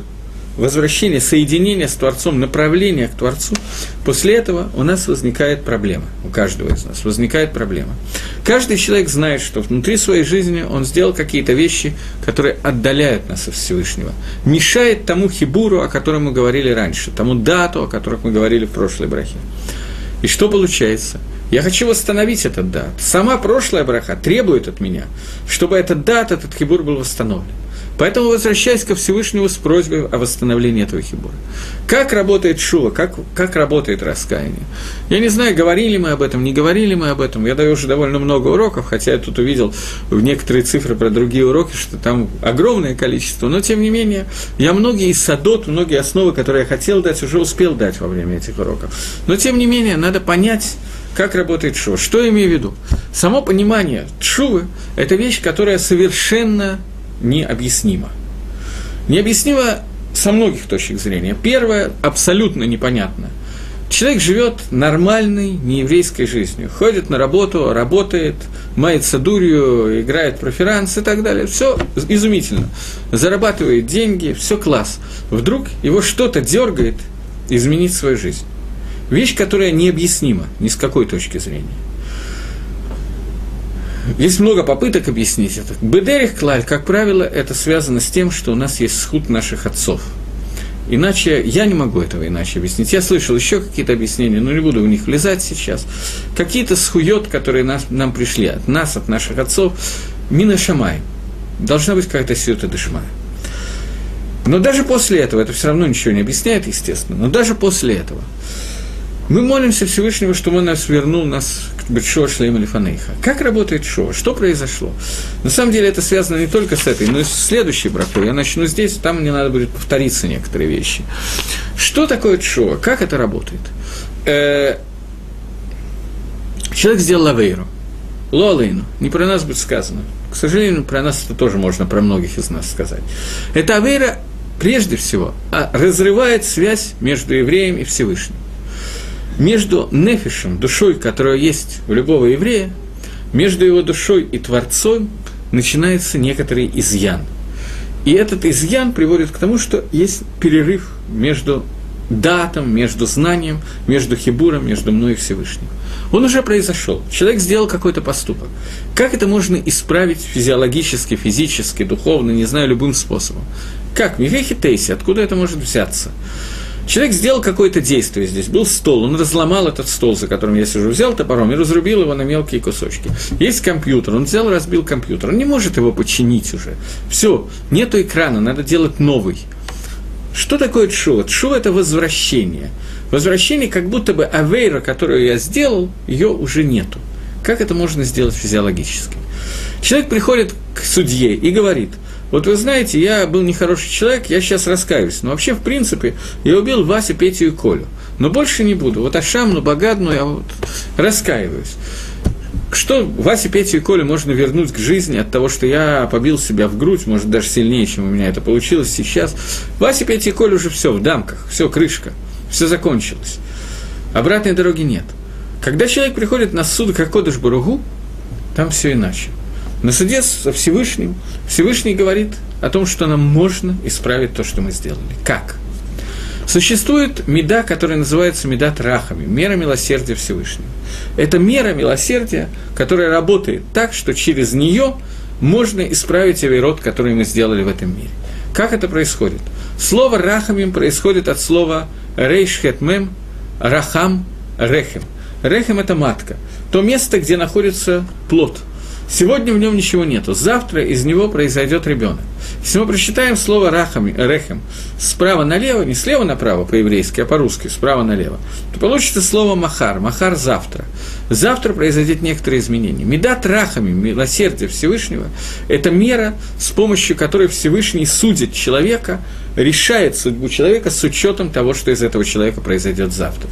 возвращение, соединение с Творцом, направление к Творцу, после этого у нас возникает проблема, у каждого из нас возникает проблема. Каждый человек знает, что внутри своей жизни он сделал какие-то вещи, которые отдаляют нас от Всевышнего, мешает тому хибуру, о котором мы говорили раньше, тому дату, о котором мы говорили в прошлой брахе. И что получается? Я хочу восстановить этот дат. Сама прошлая браха требует от меня, чтобы этот дат, этот хибур был восстановлен. Поэтому возвращаясь ко Всевышнему с просьбой о восстановлении этого хибура. Как работает шува, как, как работает раскаяние? Я не знаю, говорили мы об этом, не говорили мы об этом. Я даю уже довольно много уроков, хотя я тут увидел в некоторые цифры про другие уроки, что там огромное количество. Но, тем не менее, я многие из садот, многие основы, которые я хотел дать, уже успел дать во время этих уроков. Но, тем не менее, надо понять, как работает шува. Что я имею в виду? Само понимание шувы – это вещь, которая совершенно необъяснимо. Необъяснимо со многих точек зрения. Первое – абсолютно непонятно. Человек живет нормальной нееврейской жизнью, ходит на работу, работает, мается дурью, играет проферанс и так далее. Все изумительно. Зарабатывает деньги, все класс. Вдруг его что-то дергает изменить свою жизнь. Вещь, которая необъяснима ни с какой точки зрения. Есть много попыток объяснить это. Бедерих клаль, как правило, это связано с тем, что у нас есть схуд наших отцов. Иначе я не могу этого иначе объяснить. Я слышал еще какие-то объяснения, но не буду в них влезать сейчас. Какие-то схует, которые нас, нам пришли от нас, от наших отцов, мина шамай. Должна быть какая-то сиота дышмая. Но даже после этого, это все равно ничего не объясняет, естественно, но даже после этого – мы молимся Всевышнему, чтобы он нас вернул нас к Бетшо Шлейма Лифанейха. Как работает Шо? Что произошло? На самом деле это связано не только с этой, но и с следующей бракой. Я начну здесь, там мне надо будет повториться некоторые вещи. Что такое Шо? Как это работает? Э, человек сделал лавейру. Лолейну. Не про нас будет сказано. К сожалению, про нас это тоже можно, про многих из нас сказать. Это авейра, прежде всего, а, разрывает связь между евреем и Всевышним между нефишем, душой, которая есть у любого еврея, между его душой и Творцом начинается некоторый изъян. И этот изъян приводит к тому, что есть перерыв между датом, между знанием, между хибуром, между мной и Всевышним. Он уже произошел. Человек сделал какой-то поступок. Как это можно исправить физиологически, физически, духовно, не знаю, любым способом? Как? Мивехи Тейси, откуда это может взяться? Человек сделал какое-то действие здесь. Был стол, он разломал этот стол, за которым я сижу, взял топором и разрубил его на мелкие кусочки. Есть компьютер, он взял, разбил компьютер. Он не может его починить уже. Все, нету экрана, надо делать новый. Что такое чува? Чува – это возвращение. Возвращение, как будто бы авейра, которую я сделал, ее уже нету. Как это можно сделать физиологически? Человек приходит к судье и говорит – вот вы знаете, я был нехороший человек, я сейчас раскаиваюсь. Но вообще, в принципе, я убил Васю, Петю и Колю. Но больше не буду. Вот Ашамну, Багадну я вот раскаиваюсь. Что Васе, Петю и Колю можно вернуть к жизни от того, что я побил себя в грудь, может, даже сильнее, чем у меня это получилось сейчас. Вася, Петя и Коля уже все в дамках, все крышка, все закончилось. Обратной дороги нет. Когда человек приходит на суд как Кодыш Баругу, там все иначе. На суде со Всевышним Всевышний говорит о том, что нам можно исправить то, что мы сделали. Как? Существует меда, которая называется меда трахами, мера милосердия Всевышнего. Это мера милосердия, которая работает так, что через нее можно исправить авирот, который мы сделали в этом мире. Как это происходит? Слово «рахамим» происходит от слова «рейшхетмем», «рахам», «рехем». Рехем – это матка, то место, где находится плод – Сегодня в нем ничего нету. Завтра из него произойдет ребенок. Если мы прочитаем слово рахами, рехем справа налево, не слева направо по-еврейски, а по-русски, справа налево, то получится слово махар. Махар завтра. Завтра произойдет некоторые изменения. Медат рахами, милосердие Всевышнего, это мера, с помощью которой Всевышний судит человека решает судьбу человека с учетом того, что из этого человека произойдет завтра.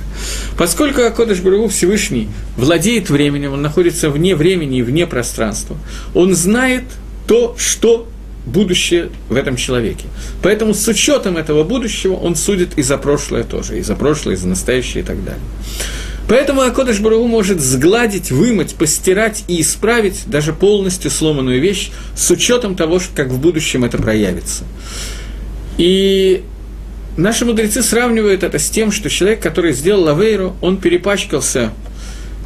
Поскольку Акодыш Барагу Всевышний владеет временем, он находится вне времени и вне пространства, он знает то, что будущее в этом человеке. Поэтому с учетом этого будущего он судит и за прошлое тоже, и за прошлое, и за настоящее и так далее. Поэтому Акодыш Барагу может сгладить, вымыть, постирать и исправить даже полностью сломанную вещь с учетом того, как в будущем это проявится. И наши мудрецы сравнивают это с тем, что человек, который сделал лавейру, он перепачкался,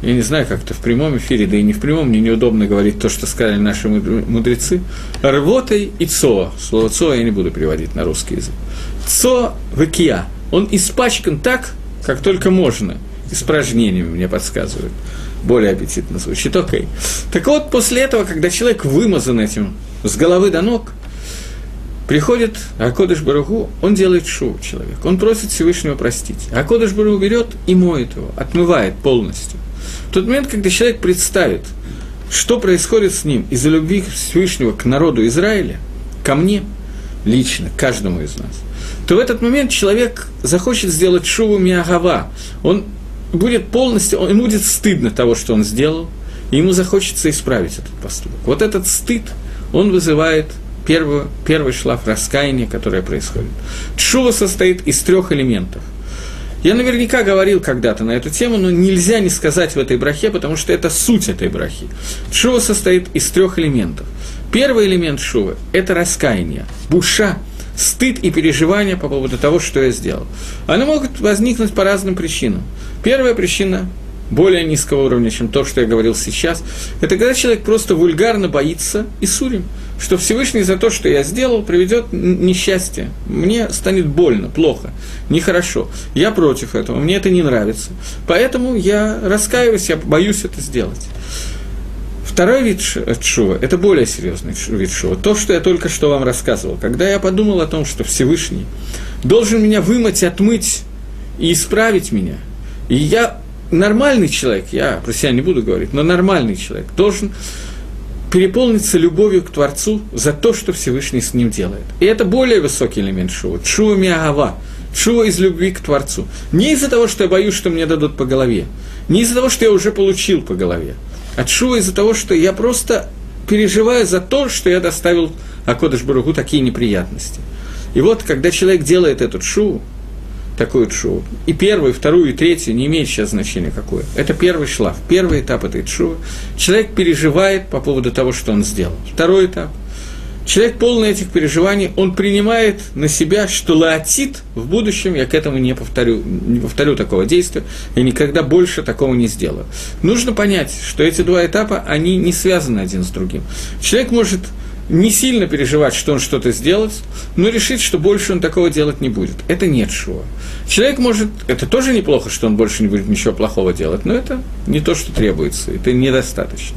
я не знаю, как это в прямом эфире, да и не в прямом, мне неудобно говорить то, что сказали наши мудрецы, рвотой и цо. Слово цо я не буду переводить на русский язык. Цо векия. Он испачкан так, как только можно. Испражнениями мне подсказывают. Более аппетитно звучит. Окей. Так вот, после этого, когда человек вымазан этим с головы до ног – Приходит Акодыш Баруху, он делает шоу человек, он просит Всевышнего простить. Акодыш Баруху берет и моет его, отмывает полностью. В тот момент, когда человек представит, что происходит с ним из-за любви Всевышнего к народу Израиля, ко мне лично, каждому из нас, то в этот момент человек захочет сделать шуву миагава. Он будет полностью, он, ему будет стыдно того, что он сделал, и ему захочется исправить этот поступок. Вот этот стыд, он вызывает первую, первый шлаф раскаяния, которое происходит. Чува состоит из трех элементов. Я наверняка говорил когда-то на эту тему, но нельзя не сказать в этой брахе, потому что это суть этой брахи. Шува состоит из трех элементов. Первый элемент шува – это раскаяние, буша, стыд и переживания по поводу того, что я сделал. Они могут возникнуть по разным причинам. Первая причина более низкого уровня, чем то, что я говорил сейчас, это когда человек просто вульгарно боится и сурим, что Всевышний за то, что я сделал, приведет несчастье. Мне станет больно, плохо, нехорошо. Я против этого, мне это не нравится. Поэтому я раскаиваюсь, я боюсь это сделать. Второй вид шува – это более серьезный вид шува. То, что я только что вам рассказывал. Когда я подумал о том, что Всевышний должен меня вымыть, отмыть и исправить меня, и я нормальный человек, я про себя не буду говорить, но нормальный человек должен переполниться любовью к Творцу за то, что Всевышний с ним делает. И это более высокий элемент шува. Шува миагава. Шува из любви к Творцу. Не из-за того, что я боюсь, что мне дадут по голове. Не из-за того, что я уже получил по голове. А шува из-за того, что я просто переживаю за то, что я доставил Акодыш Баругу такие неприятности. И вот, когда человек делает этот шуву, такую тшуву. И первую, вторую, и третью не имеет сейчас значения какое. Это первый шлаф, первый этап этой тшувы. Человек переживает по поводу того, что он сделал. Второй этап. Человек полный этих переживаний, он принимает на себя, что лаотит в будущем, я к этому не повторю, не повторю такого действия, и никогда больше такого не сделаю. Нужно понять, что эти два этапа, они не связаны один с другим. Человек может не сильно переживать, что он что-то сделает, но решить, что больше он такого делать не будет. Это нет шуа. Человек может, это тоже неплохо, что он больше не будет ничего плохого делать, но это не то, что требуется, это недостаточно.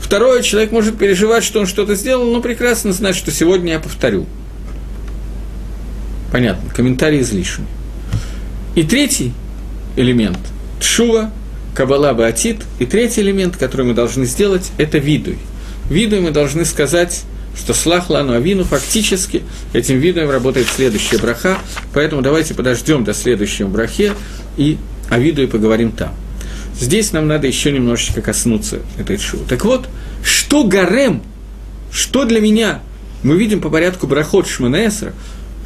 Второе, человек может переживать, что он что-то сделал, но прекрасно знать, что сегодня я повторю. Понятно, комментарий излишний. И третий элемент – тшува, кабала баатит. И третий элемент, который мы должны сделать, это видуй. Видуй мы должны сказать что слах лану авину фактически этим видом работает следующая браха, поэтому давайте подождем до следующего брахе и о виду и поговорим там. Здесь нам надо еще немножечко коснуться этой шоу. Так вот, что гарем, что для меня, мы видим по порядку брахот Шманаэсра,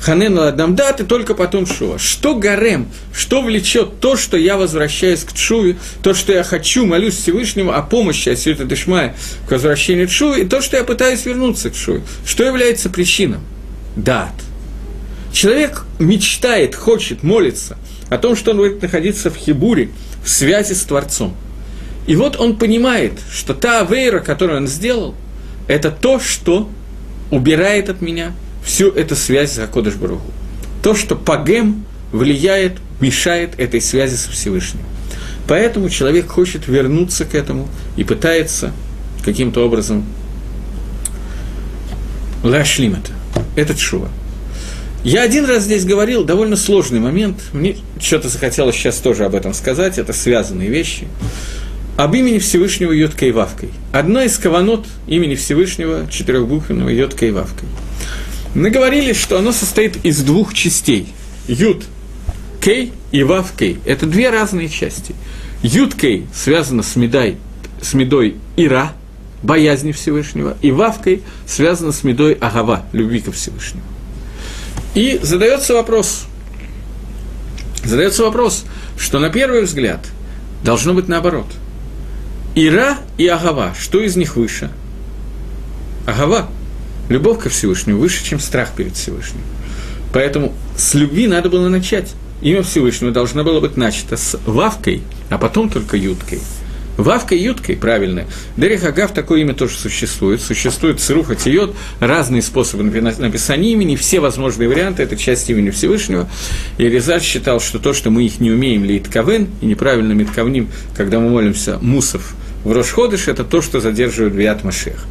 Ханен Ладамдат и только потом Шува. Что гарем, что влечет то, что я возвращаюсь к Чуве, то, что я хочу, молюсь Всевышнему о помощи Асюта Дышмая к возвращению к Чуве, и то, что я пытаюсь вернуться к Чуве. Что является причиной? Дат. Человек мечтает, хочет, молится о том, что он будет находиться в Хибуре, в связи с Творцом. И вот он понимает, что та авейра, которую он сделал, это то, что убирает от меня – всю эту связь с Акодыш Баругу. То, что пагем влияет, мешает этой связи со Всевышним. Поэтому человек хочет вернуться к этому и пытается каким-то образом ляшлим это. Это чува. Я один раз здесь говорил, довольно сложный момент, мне что-то захотелось сейчас тоже об этом сказать, это связанные вещи. Об имени Всевышнего Йоткой Вавкой. Одна из каванот имени Всевышнего четырехбуквенного Йоткой Вавкой. Мы говорили, что оно состоит из двух частей. Юд Кей и Вав Кей. Это две разные части. Юд Кей связано с медой, с медой Ира, боязни Всевышнего, и Вав Кей связано с медой Агава, любви ко Всевышнему. И задается вопрос, задается вопрос, что на первый взгляд должно быть наоборот. Ира и Агава, что из них выше? Агава Любовь ко Всевышнему выше, чем страх перед Всевышним. Поэтому с любви надо было начать. Имя Всевышнего должно было быть начато с Вавкой, а потом только Юткой. Вавкой и Юткой, правильно. Дерех Агав, такое имя тоже существует. Существует Сируха Тиот, разные способы написания имени, все возможные варианты, это часть имени Всевышнего. И Резаль считал, что то, что мы их не умеем лейтковен, и неправильно метковним, когда мы молимся мусов в Рошходыш, это то, что задерживает Биат Машех.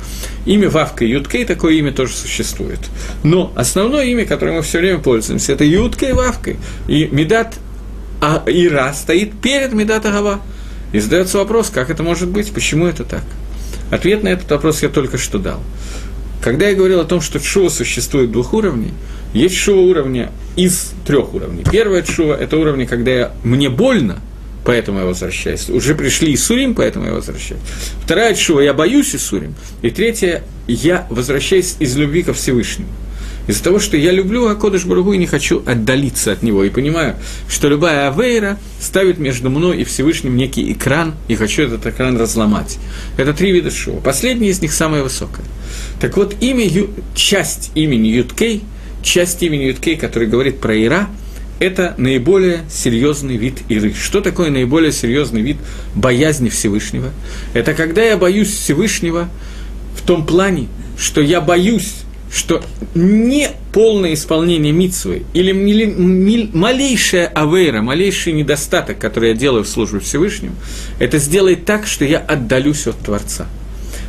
Имя Вавка Юткей, такое имя тоже существует. Но основное имя, которым мы все время пользуемся, это Ютка и Вавка. И Медат а, Ира стоит перед Медат Агава. И задается вопрос, как это может быть, почему это так? Ответ на этот вопрос я только что дал. Когда я говорил о том, что шува существует двух уровней, есть шува уровня из трех уровней. Первое шува – это уровень, когда я, мне больно – поэтому я возвращаюсь. Уже пришли Исурим, поэтому я возвращаюсь. Вторая чува, я боюсь Исурим. И третья, я возвращаюсь из любви ко Всевышнему. Из-за того, что я люблю Акодыш Баругу и не хочу отдалиться от него. И понимаю, что любая авейра ставит между мной и Всевышним некий экран, и хочу этот экран разломать. Это три вида шоу. Последний из них самое высокое. Так вот, имя, часть имени Юткей, часть имени Юткей, который говорит про Ира – это наиболее серьезный вид иры. Что такое наиболее серьезный вид боязни Всевышнего? Это когда я боюсь Всевышнего в том плане, что я боюсь, что не полное исполнение митцвы или малейшая авейра, малейший недостаток, который я делаю в службе Всевышнему, это сделает так, что я отдалюсь от Творца.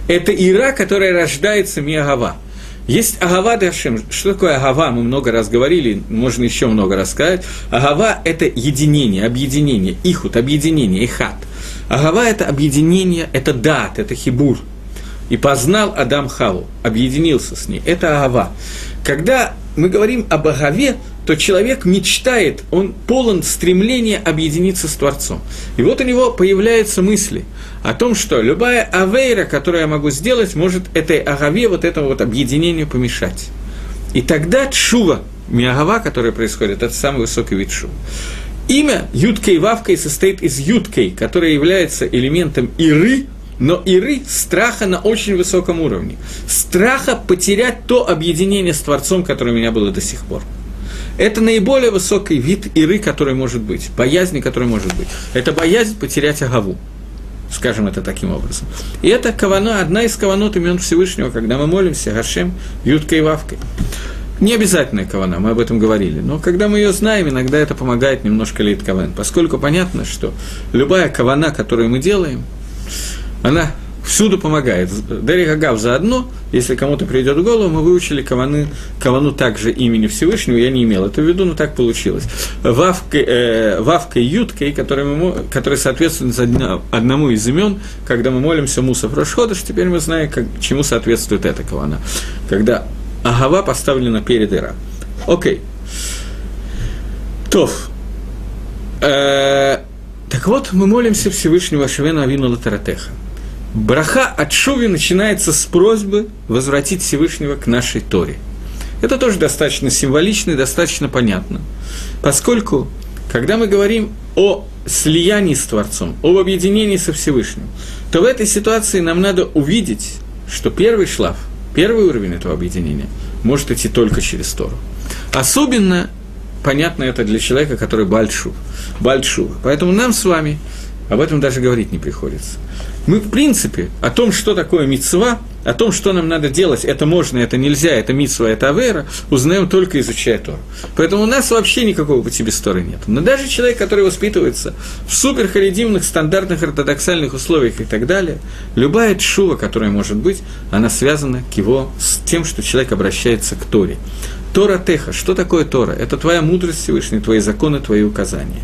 Это ира, которая рождается миагава – есть Агава Дашем. Что такое Агава? Мы много раз говорили, можно еще много рассказать. Агава – это единение, объединение, ихут, объединение, ихат. Агава – это объединение, это дат, это хибур. И познал Адам Хаву, объединился с ней. Это Агава. Когда мы говорим об Агаве, то человек мечтает, он полон стремления объединиться с Творцом. И вот у него появляются мысли о том, что любая авейра, которую я могу сделать, может этой агаве, вот этому вот объединению помешать. И тогда чува, миагава, которая происходит, это самый высокий вид шува. Имя Юткей Вавкой состоит из Юткей, которая является элементом Иры, но Иры – страха на очень высоком уровне. Страха потерять то объединение с Творцом, которое у меня было до сих пор. Это наиболее высокий вид Иры, который может быть, боязни, который может быть. Это боязнь потерять Агаву скажем это таким образом. И это кавана, одна из каванот имен Всевышнего, когда мы молимся Гашем Юткой и Вавкой. Не обязательная кавана, мы об этом говорили, но когда мы ее знаем, иногда это помогает немножко лейт каван, поскольку понятно, что любая кавана, которую мы делаем, она всюду помогает. Дерек Агав заодно, если кому-то придет в голову, мы выучили каваны, кавану также имени Всевышнего, я не имел это в виду, но так получилось. Вавкой, э, вавкой Юткой, который, мы, соответствует одному из имен, когда мы молимся Мусов Рошходыш, теперь мы знаем, как, чему соответствует эта кавана. Когда Агава поставлена перед Ира. Окей. Тов. Э, так вот, мы молимся Всевышнего Шевена Авину Латаратеха. Браха от Шуви начинается с просьбы возвратить Всевышнего к нашей Торе. Это тоже достаточно символично и достаточно понятно. Поскольку, когда мы говорим о слиянии с Творцом, об объединении со Всевышним, то в этой ситуации нам надо увидеть, что первый шлаф, первый уровень этого объединения может идти только через Тору. Особенно понятно это для человека, который большу, большу. Поэтому нам с вами об этом даже говорить не приходится. Мы, в принципе, о том, что такое мецва, о том, что нам надо делать, это можно, это нельзя, это митсва, это авера, узнаем только изучая Тору. Поэтому у нас вообще никакого пути без Торы нет. Но даже человек, который воспитывается в суперхаридимных, стандартных, ортодоксальных условиях и так далее, любая чува, которая может быть, она связана к его, с тем, что человек обращается к Торе. Тора Теха. Что такое Тора? Это твоя мудрость Всевышняя, твои законы, твои указания.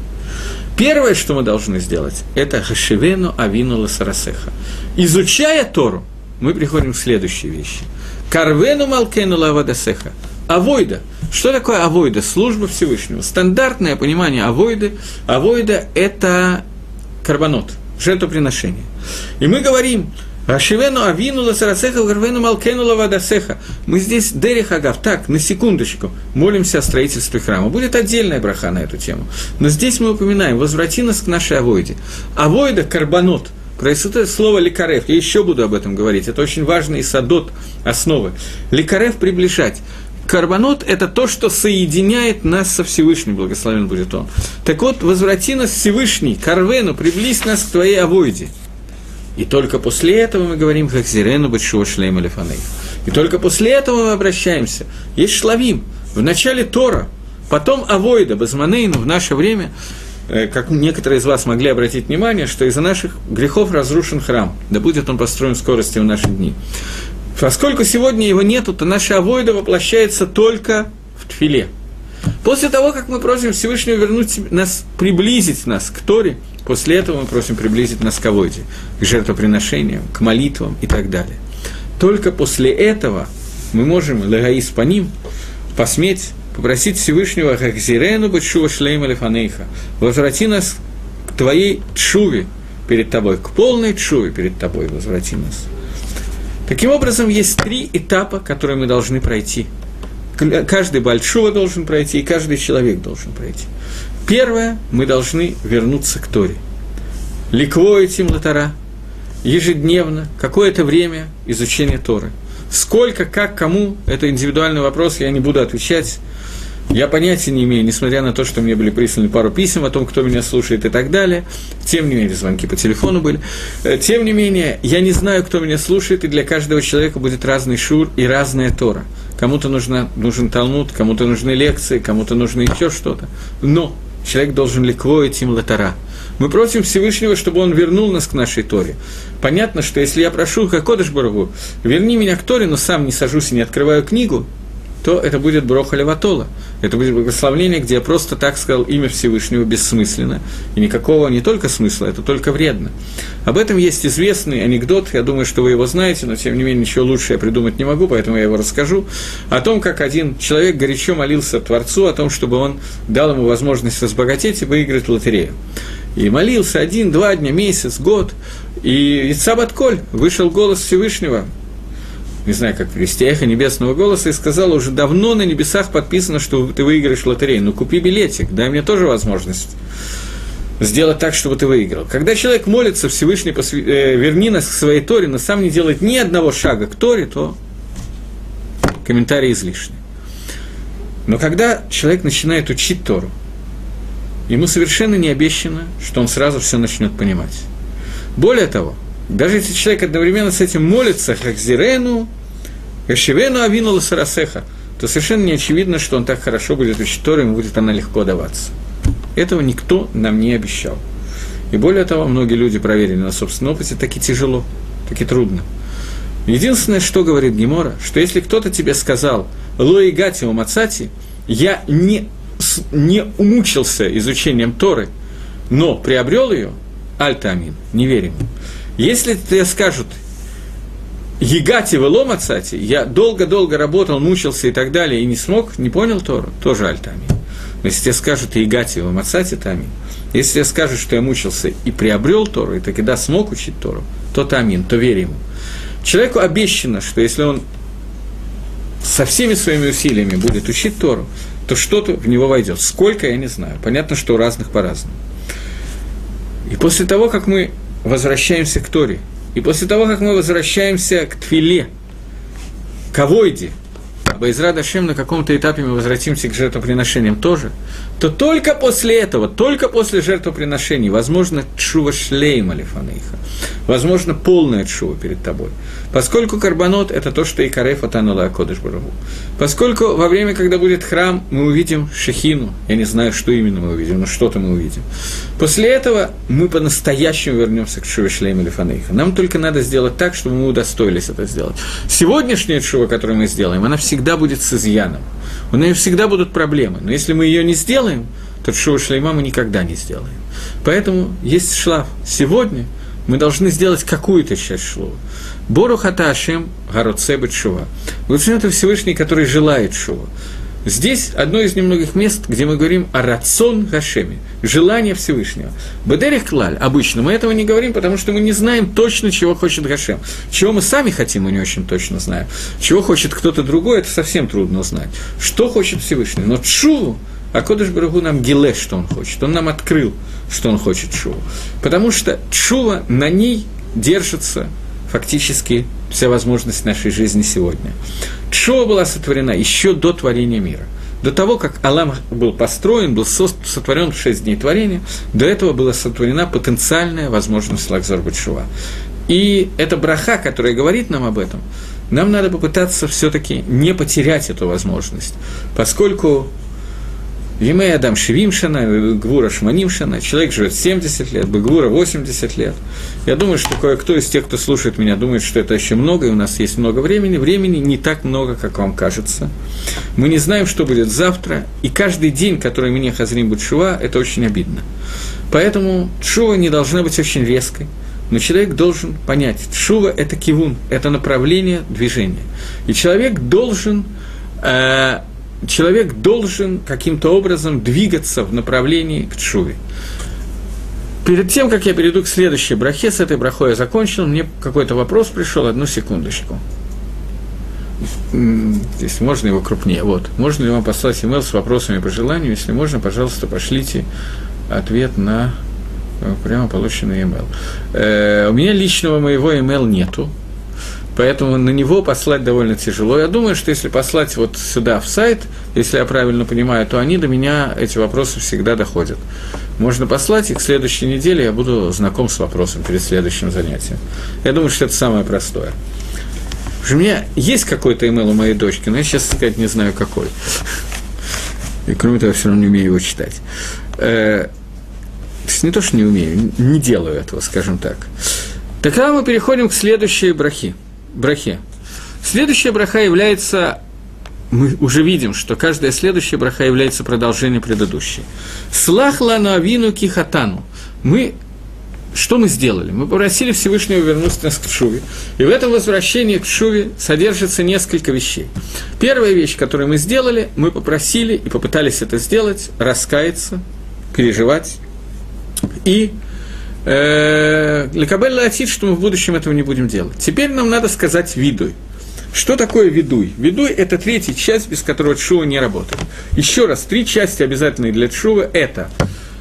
Первое, что мы должны сделать, это Хашивену Авину Ласарасеха. Изучая Тору, мы приходим к следующей вещи. Карвену Малкену Лавадасеха. Авойда. Что такое авойда? Служба Всевышнего. Стандартное понимание авойды. Авойда – это карбонот, жертвоприношение. И мы говорим, Ашивену авину ласарасеха, гарвену малкену лавадасеха. Мы здесь, Дерих Агав, так, на секундочку, молимся о строительстве храма. Будет отдельная браха на эту тему. Но здесь мы упоминаем, возврати нас к нашей авойде. Авойда – карбонот – Происходит слово «ликарев». Я еще буду об этом говорить. Это очень важный садот основы. Ликарев – приближать. Карбонот – это то, что соединяет нас со Всевышним, благословен будет он. Так вот, возврати нас Всевышний, Карвену, приблизь нас к твоей авойде. И только после этого мы говорим, как Зирену Бетшува Шлейм Алифаней. И только после этого мы обращаемся. Есть шлавим. В начале Тора, потом Авойда, Базманейну в наше время – Э, как некоторые из вас могли обратить внимание, что из-за наших грехов разрушен храм, да будет он построен в скорости в наши дни. Поскольку сегодня его нету, то наша авойда воплощается только в тфиле. После того, как мы просим Всевышнего вернуть нас, приблизить нас к Торе, после этого мы просим приблизить нас к авойде, к жертвоприношениям, к молитвам и так далее. Только после этого мы можем, лагаис по ним, посметь попросить Всевышнего Хахзирену Бачува Шлейма Лефанейха, возврати нас к твоей чуве перед тобой, к полной чуве перед тобой возврати нас. Таким образом, есть три этапа, которые мы должны пройти. Каждый Большого должен пройти, и каждый человек должен пройти. Первое, мы должны вернуться к Торе. Ликвоя Тимлатара, ежедневно, какое-то время изучения Торы. Сколько, как, кому, это индивидуальный вопрос, я не буду отвечать. Я понятия не имею, несмотря на то, что мне были присланы пару писем о том, кто меня слушает и так далее. Тем не менее, звонки по телефону были. Э, тем не менее, я не знаю, кто меня слушает, и для каждого человека будет разный шур и разная Тора. Кому-то нужна, нужен Талмуд, кому-то нужны лекции, кому-то нужно еще что-то. Но человек должен ликвоить им латара. Мы просим Всевышнего, чтобы он вернул нас к нашей Торе. Понятно, что если я прошу Хакодыш Барагу, верни меня к Торе, но сам не сажусь и не открываю книгу, то это будет Броха Леватола. Это будет благословление, где я просто так сказал имя Всевышнего бессмысленно. И никакого не только смысла, это только вредно. Об этом есть известный анекдот, я думаю, что вы его знаете, но тем не менее ничего лучше я придумать не могу, поэтому я его расскажу. О том, как один человек горячо молился Творцу о том, чтобы он дал ему возможность разбогатеть и выиграть лотерею. И молился один, два дня, месяц, год. И Ицабат Коль вышел голос Всевышнего, не знаю, как перевести, эхо небесного голоса, и сказала, уже давно на небесах подписано, что ты выиграешь лотерею, ну купи билетик, дай мне тоже возможность сделать так, чтобы ты выиграл. Когда человек молится, Всевышний, посв... э, верни нас к своей Торе, но сам не делает ни одного шага к Торе, то комментарий излишний. Но когда человек начинает учить Тору, ему совершенно не обещано, что он сразу все начнет понимать. Более того, даже если человек одновременно с этим молится, как Зирену, Гашивену Авину Ласарасеха, то совершенно не очевидно, что он так хорошо будет учить Тору, ему будет она легко даваться. Этого никто нам не обещал. И более того, многие люди проверили на собственном опыте, так и тяжело, так и трудно. Единственное, что говорит Гемора, что если кто-то тебе сказал «Лои гати мацати», я не, не умучился изучением Торы, но приобрел ее, альта не верим. Если тебе скажут, Егати велома цати, я долго-долго работал, мучился и так далее, и не смог, не понял Тору, тоже альтами. Но если тебе скажут Егати веломацати, тами. Если тебе скажут, что я мучился и приобрел Тору, и таки да, смог учить Тору, то тамин, то верь ему. Человеку обещано, что если он со всеми своими усилиями будет учить Тору, то что-то в него войдет. Сколько, я не знаю. Понятно, что у разных по-разному. И после того, как мы возвращаемся к Торе, и после того, как мы возвращаемся к Твиле, к Авойде, Байзра Дашем на каком-то этапе мы возвратимся к жертвоприношениям тоже, то только после этого, только после жертвоприношений, возможно, чува шлейма лифанейха, возможно, полная чува перед тобой. Поскольку карбонот – это то, что и кареф атанула Акодыш Барагу. Поскольку во время, когда будет храм, мы увидим шехину, я не знаю, что именно мы увидим, но что-то мы увидим. После этого мы по-настоящему вернемся к чуве шлейма лифанейха. Нам только надо сделать так, чтобы мы удостоились это сделать. Сегодняшняя чува, которую мы сделаем, она всегда будет с изъяном. У нее всегда будут проблемы. Но если мы ее не сделаем, то Шува Шлейма мы никогда не сделаем. Поэтому есть шлаф. Сегодня мы должны сделать какую-то часть шлова. Бору Хаташем Гароцебет Шува. это Всевышний, который желает Шува. Здесь одно из немногих мест, где мы говорим о рацион Гашеме, желание Всевышнего. Бедерих Клаль, обычно мы этого не говорим, потому что мы не знаем точно, чего хочет Гашем. Чего мы сами хотим, мы не очень точно знаем. Чего хочет кто-то другой, это совсем трудно узнать. Что хочет Всевышний. Но Чуву, а Кодыш Барагу нам гиле, что он хочет. Он нам открыл, что он хочет Чуву. Потому что Чува на ней держится фактически вся возможность нашей жизни сегодня. Шоа была сотворена еще до творения мира. До того, как Алам был построен, был сотворен в шесть дней творения, до этого была сотворена потенциальная возможность Лакзор Бачува. И это браха, которая говорит нам об этом, нам надо попытаться все-таки не потерять эту возможность, поскольку Емей Адам Шевимшана, Гвура Шманимшана, человек живет 70 лет, Гвура 80 лет. Я думаю, что кое-кто из тех, кто слушает меня, думает, что это еще много, и у нас есть много времени. Времени не так много, как вам кажется. Мы не знаем, что будет завтра, и каждый день, который мне Хазрим Бутшува, это очень обидно. Поэтому Шува не должна быть очень резкой. Но человек должен понять, шува – это кивун, это направление движения. И человек должен э, человек должен каким-то образом двигаться в направлении к Чуве. Перед тем, как я перейду к следующей брахе, с этой брахой я закончил, мне какой-то вопрос пришел, одну секундочку. Здесь можно его крупнее. Вот. Можно ли вам послать email с вопросами по желанию? Если можно, пожалуйста, пошлите ответ на э, прямо полученный email. Э, у меня личного моего email нету, Поэтому на него послать довольно тяжело. Я думаю, что если послать вот сюда, в сайт, если я правильно понимаю, то они до меня, эти вопросы всегда доходят. Можно послать, и к следующей неделе я буду знаком с вопросом перед следующим занятием. Я думаю, что это самое простое. У меня есть какой-то имейл у моей дочки, но я сейчас сказать не знаю какой. И кроме того, я все равно не умею его читать. Э, то есть не то, что не умею, не делаю этого, скажем так. Тогда мы переходим к следующей брахе брахе. Следующая браха является мы уже видим, что каждая следующая браха является продолжением предыдущей. Слахла на авину кихатану. Мы что мы сделали? Мы попросили Всевышнего вернуться нас к Шуве. И в этом возвращении к Шуве содержится несколько вещей. Первая вещь, которую мы сделали, мы попросили и попытались это сделать, раскаяться, переживать и Лекабель Латит, что мы в будущем этого не будем делать. Теперь нам надо сказать видуй. Что такое видуй? Видуй – это третья часть, без которой Чува не работает. Еще раз, три части обязательные для Чува – это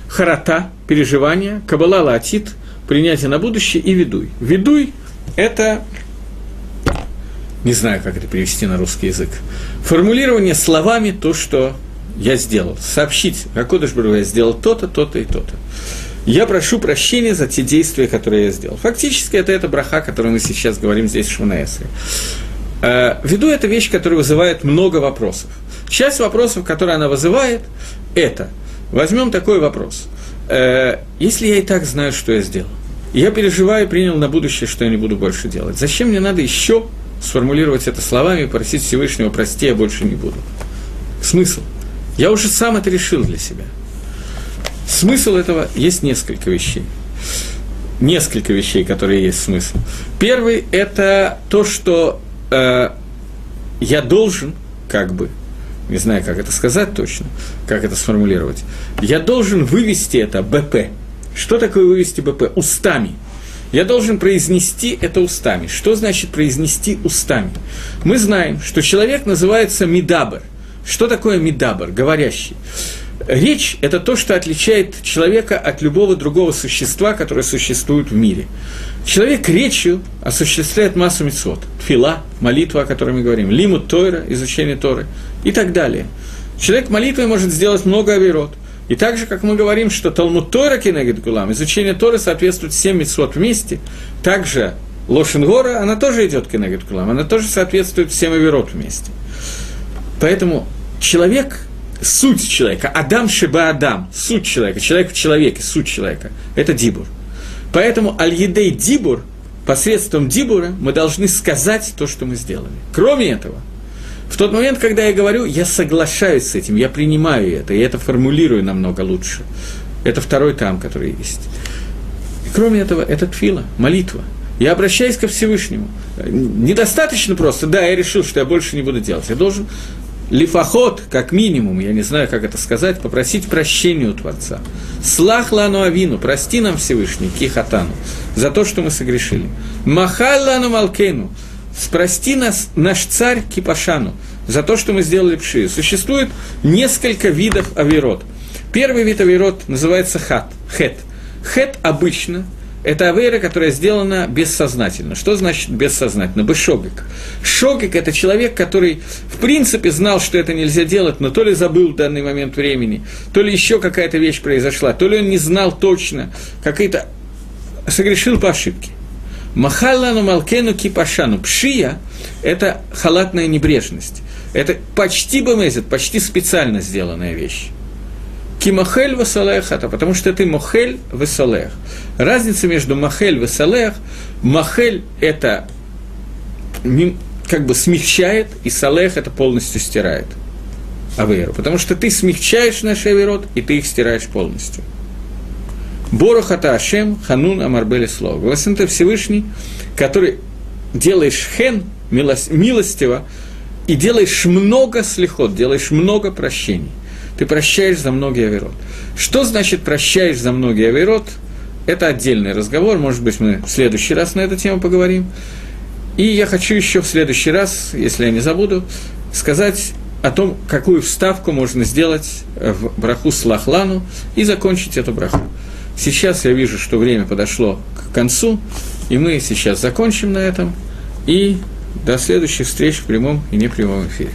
харата, переживание, кабала латит, принятие на будущее и видуй. Видуй – это, не знаю, как это перевести на русский язык, формулирование словами то, что я сделал. Сообщить, Акодыш я сделал то-то, то-то и то-то я прошу прощения за те действия, которые я сделал. Фактически это эта браха, о которой мы сейчас говорим здесь в Шманаэсре. Э, Веду это вещь, которая вызывает много вопросов. Часть вопросов, которые она вызывает, это, возьмем такой вопрос. Э, если я и так знаю, что я сделал, я переживаю принял на будущее, что я не буду больше делать, зачем мне надо еще сформулировать это словами и просить Всевышнего, прости, я больше не буду? Смысл? Я уже сам это решил для себя – Смысл этого есть несколько вещей. Несколько вещей, которые есть смысл. Первый – это то, что э, я должен, как бы, не знаю, как это сказать точно, как это сформулировать, я должен вывести это БП. Что такое вывести БП? Устами. Я должен произнести это устами. Что значит произнести устами? Мы знаем, что человек называется мидабр. Что такое мидабр? Говорящий. Речь – это то, что отличает человека от любого другого существа, которое существует в мире. Человек речью осуществляет массу мецвод. Фила, молитва, о которой мы говорим, лимут Тойра, изучение Торы и так далее. Человек молитвой может сделать много оверот. И так же, как мы говорим, что Талмуд Тора Кенегит Гулам, изучение Торы соответствует всем мецвод вместе, также Лошенгора, она тоже идет Кенегит Гулам, она тоже соответствует всем оверот вместе. Поэтому человек суть человека, Адам Шиба Адам, суть человека, человек в человеке, суть человека, это Дибур. Поэтому Аль-Едей Дибур, посредством Дибура мы должны сказать то, что мы сделали. Кроме этого, в тот момент, когда я говорю, я соглашаюсь с этим, я принимаю это, и это формулирую намного лучше. Это второй там, который есть. И кроме этого, это тфила, молитва. Я обращаюсь ко Всевышнему. Недостаточно просто, да, я решил, что я больше не буду делать. Я должен лифоход, как минимум, я не знаю, как это сказать, попросить прощения у Творца. Слах лану авину, прости нам Всевышний, кихатану, за то, что мы согрешили. Махаль лану малкену, спрости нас, наш царь Кипашану, за то, что мы сделали пшию. Существует несколько видов авирот. Первый вид авирот называется хат, хет. Хет обычно это авера, которая сделана бессознательно. Что значит бессознательно? Бешогик. Шогик – это человек, который, в принципе, знал, что это нельзя делать, но то ли забыл в данный момент времени, то ли еще какая-то вещь произошла, то ли он не знал точно, какие-то согрешил по ошибке. Махаллану Малкену Кипашану. Пшия – это халатная небрежность. Это почти бомезет, почти специально сделанная вещь. Кимахель весалех это потому что ты мохель весалех. Разница между махель весалех, махель это как бы смягчает, и салех это полностью стирает аверу. Потому что ты смягчаешь наш аверот, и ты их стираешь полностью. Борохата Ашем, Ханун Амарбели Слово. Голосен ты Всевышний, который делаешь хен, милостиво, и делаешь много слихот, делаешь много прощений – ты прощаешь за многие авирот. Что значит прощаешь за многие авирот? Это отдельный разговор, может быть, мы в следующий раз на эту тему поговорим. И я хочу еще в следующий раз, если я не забуду, сказать о том, какую вставку можно сделать в браху с лахлану и закончить эту браху. Сейчас я вижу, что время подошло к концу, и мы сейчас закончим на этом. И до следующих встреч в прямом и непрямом эфире.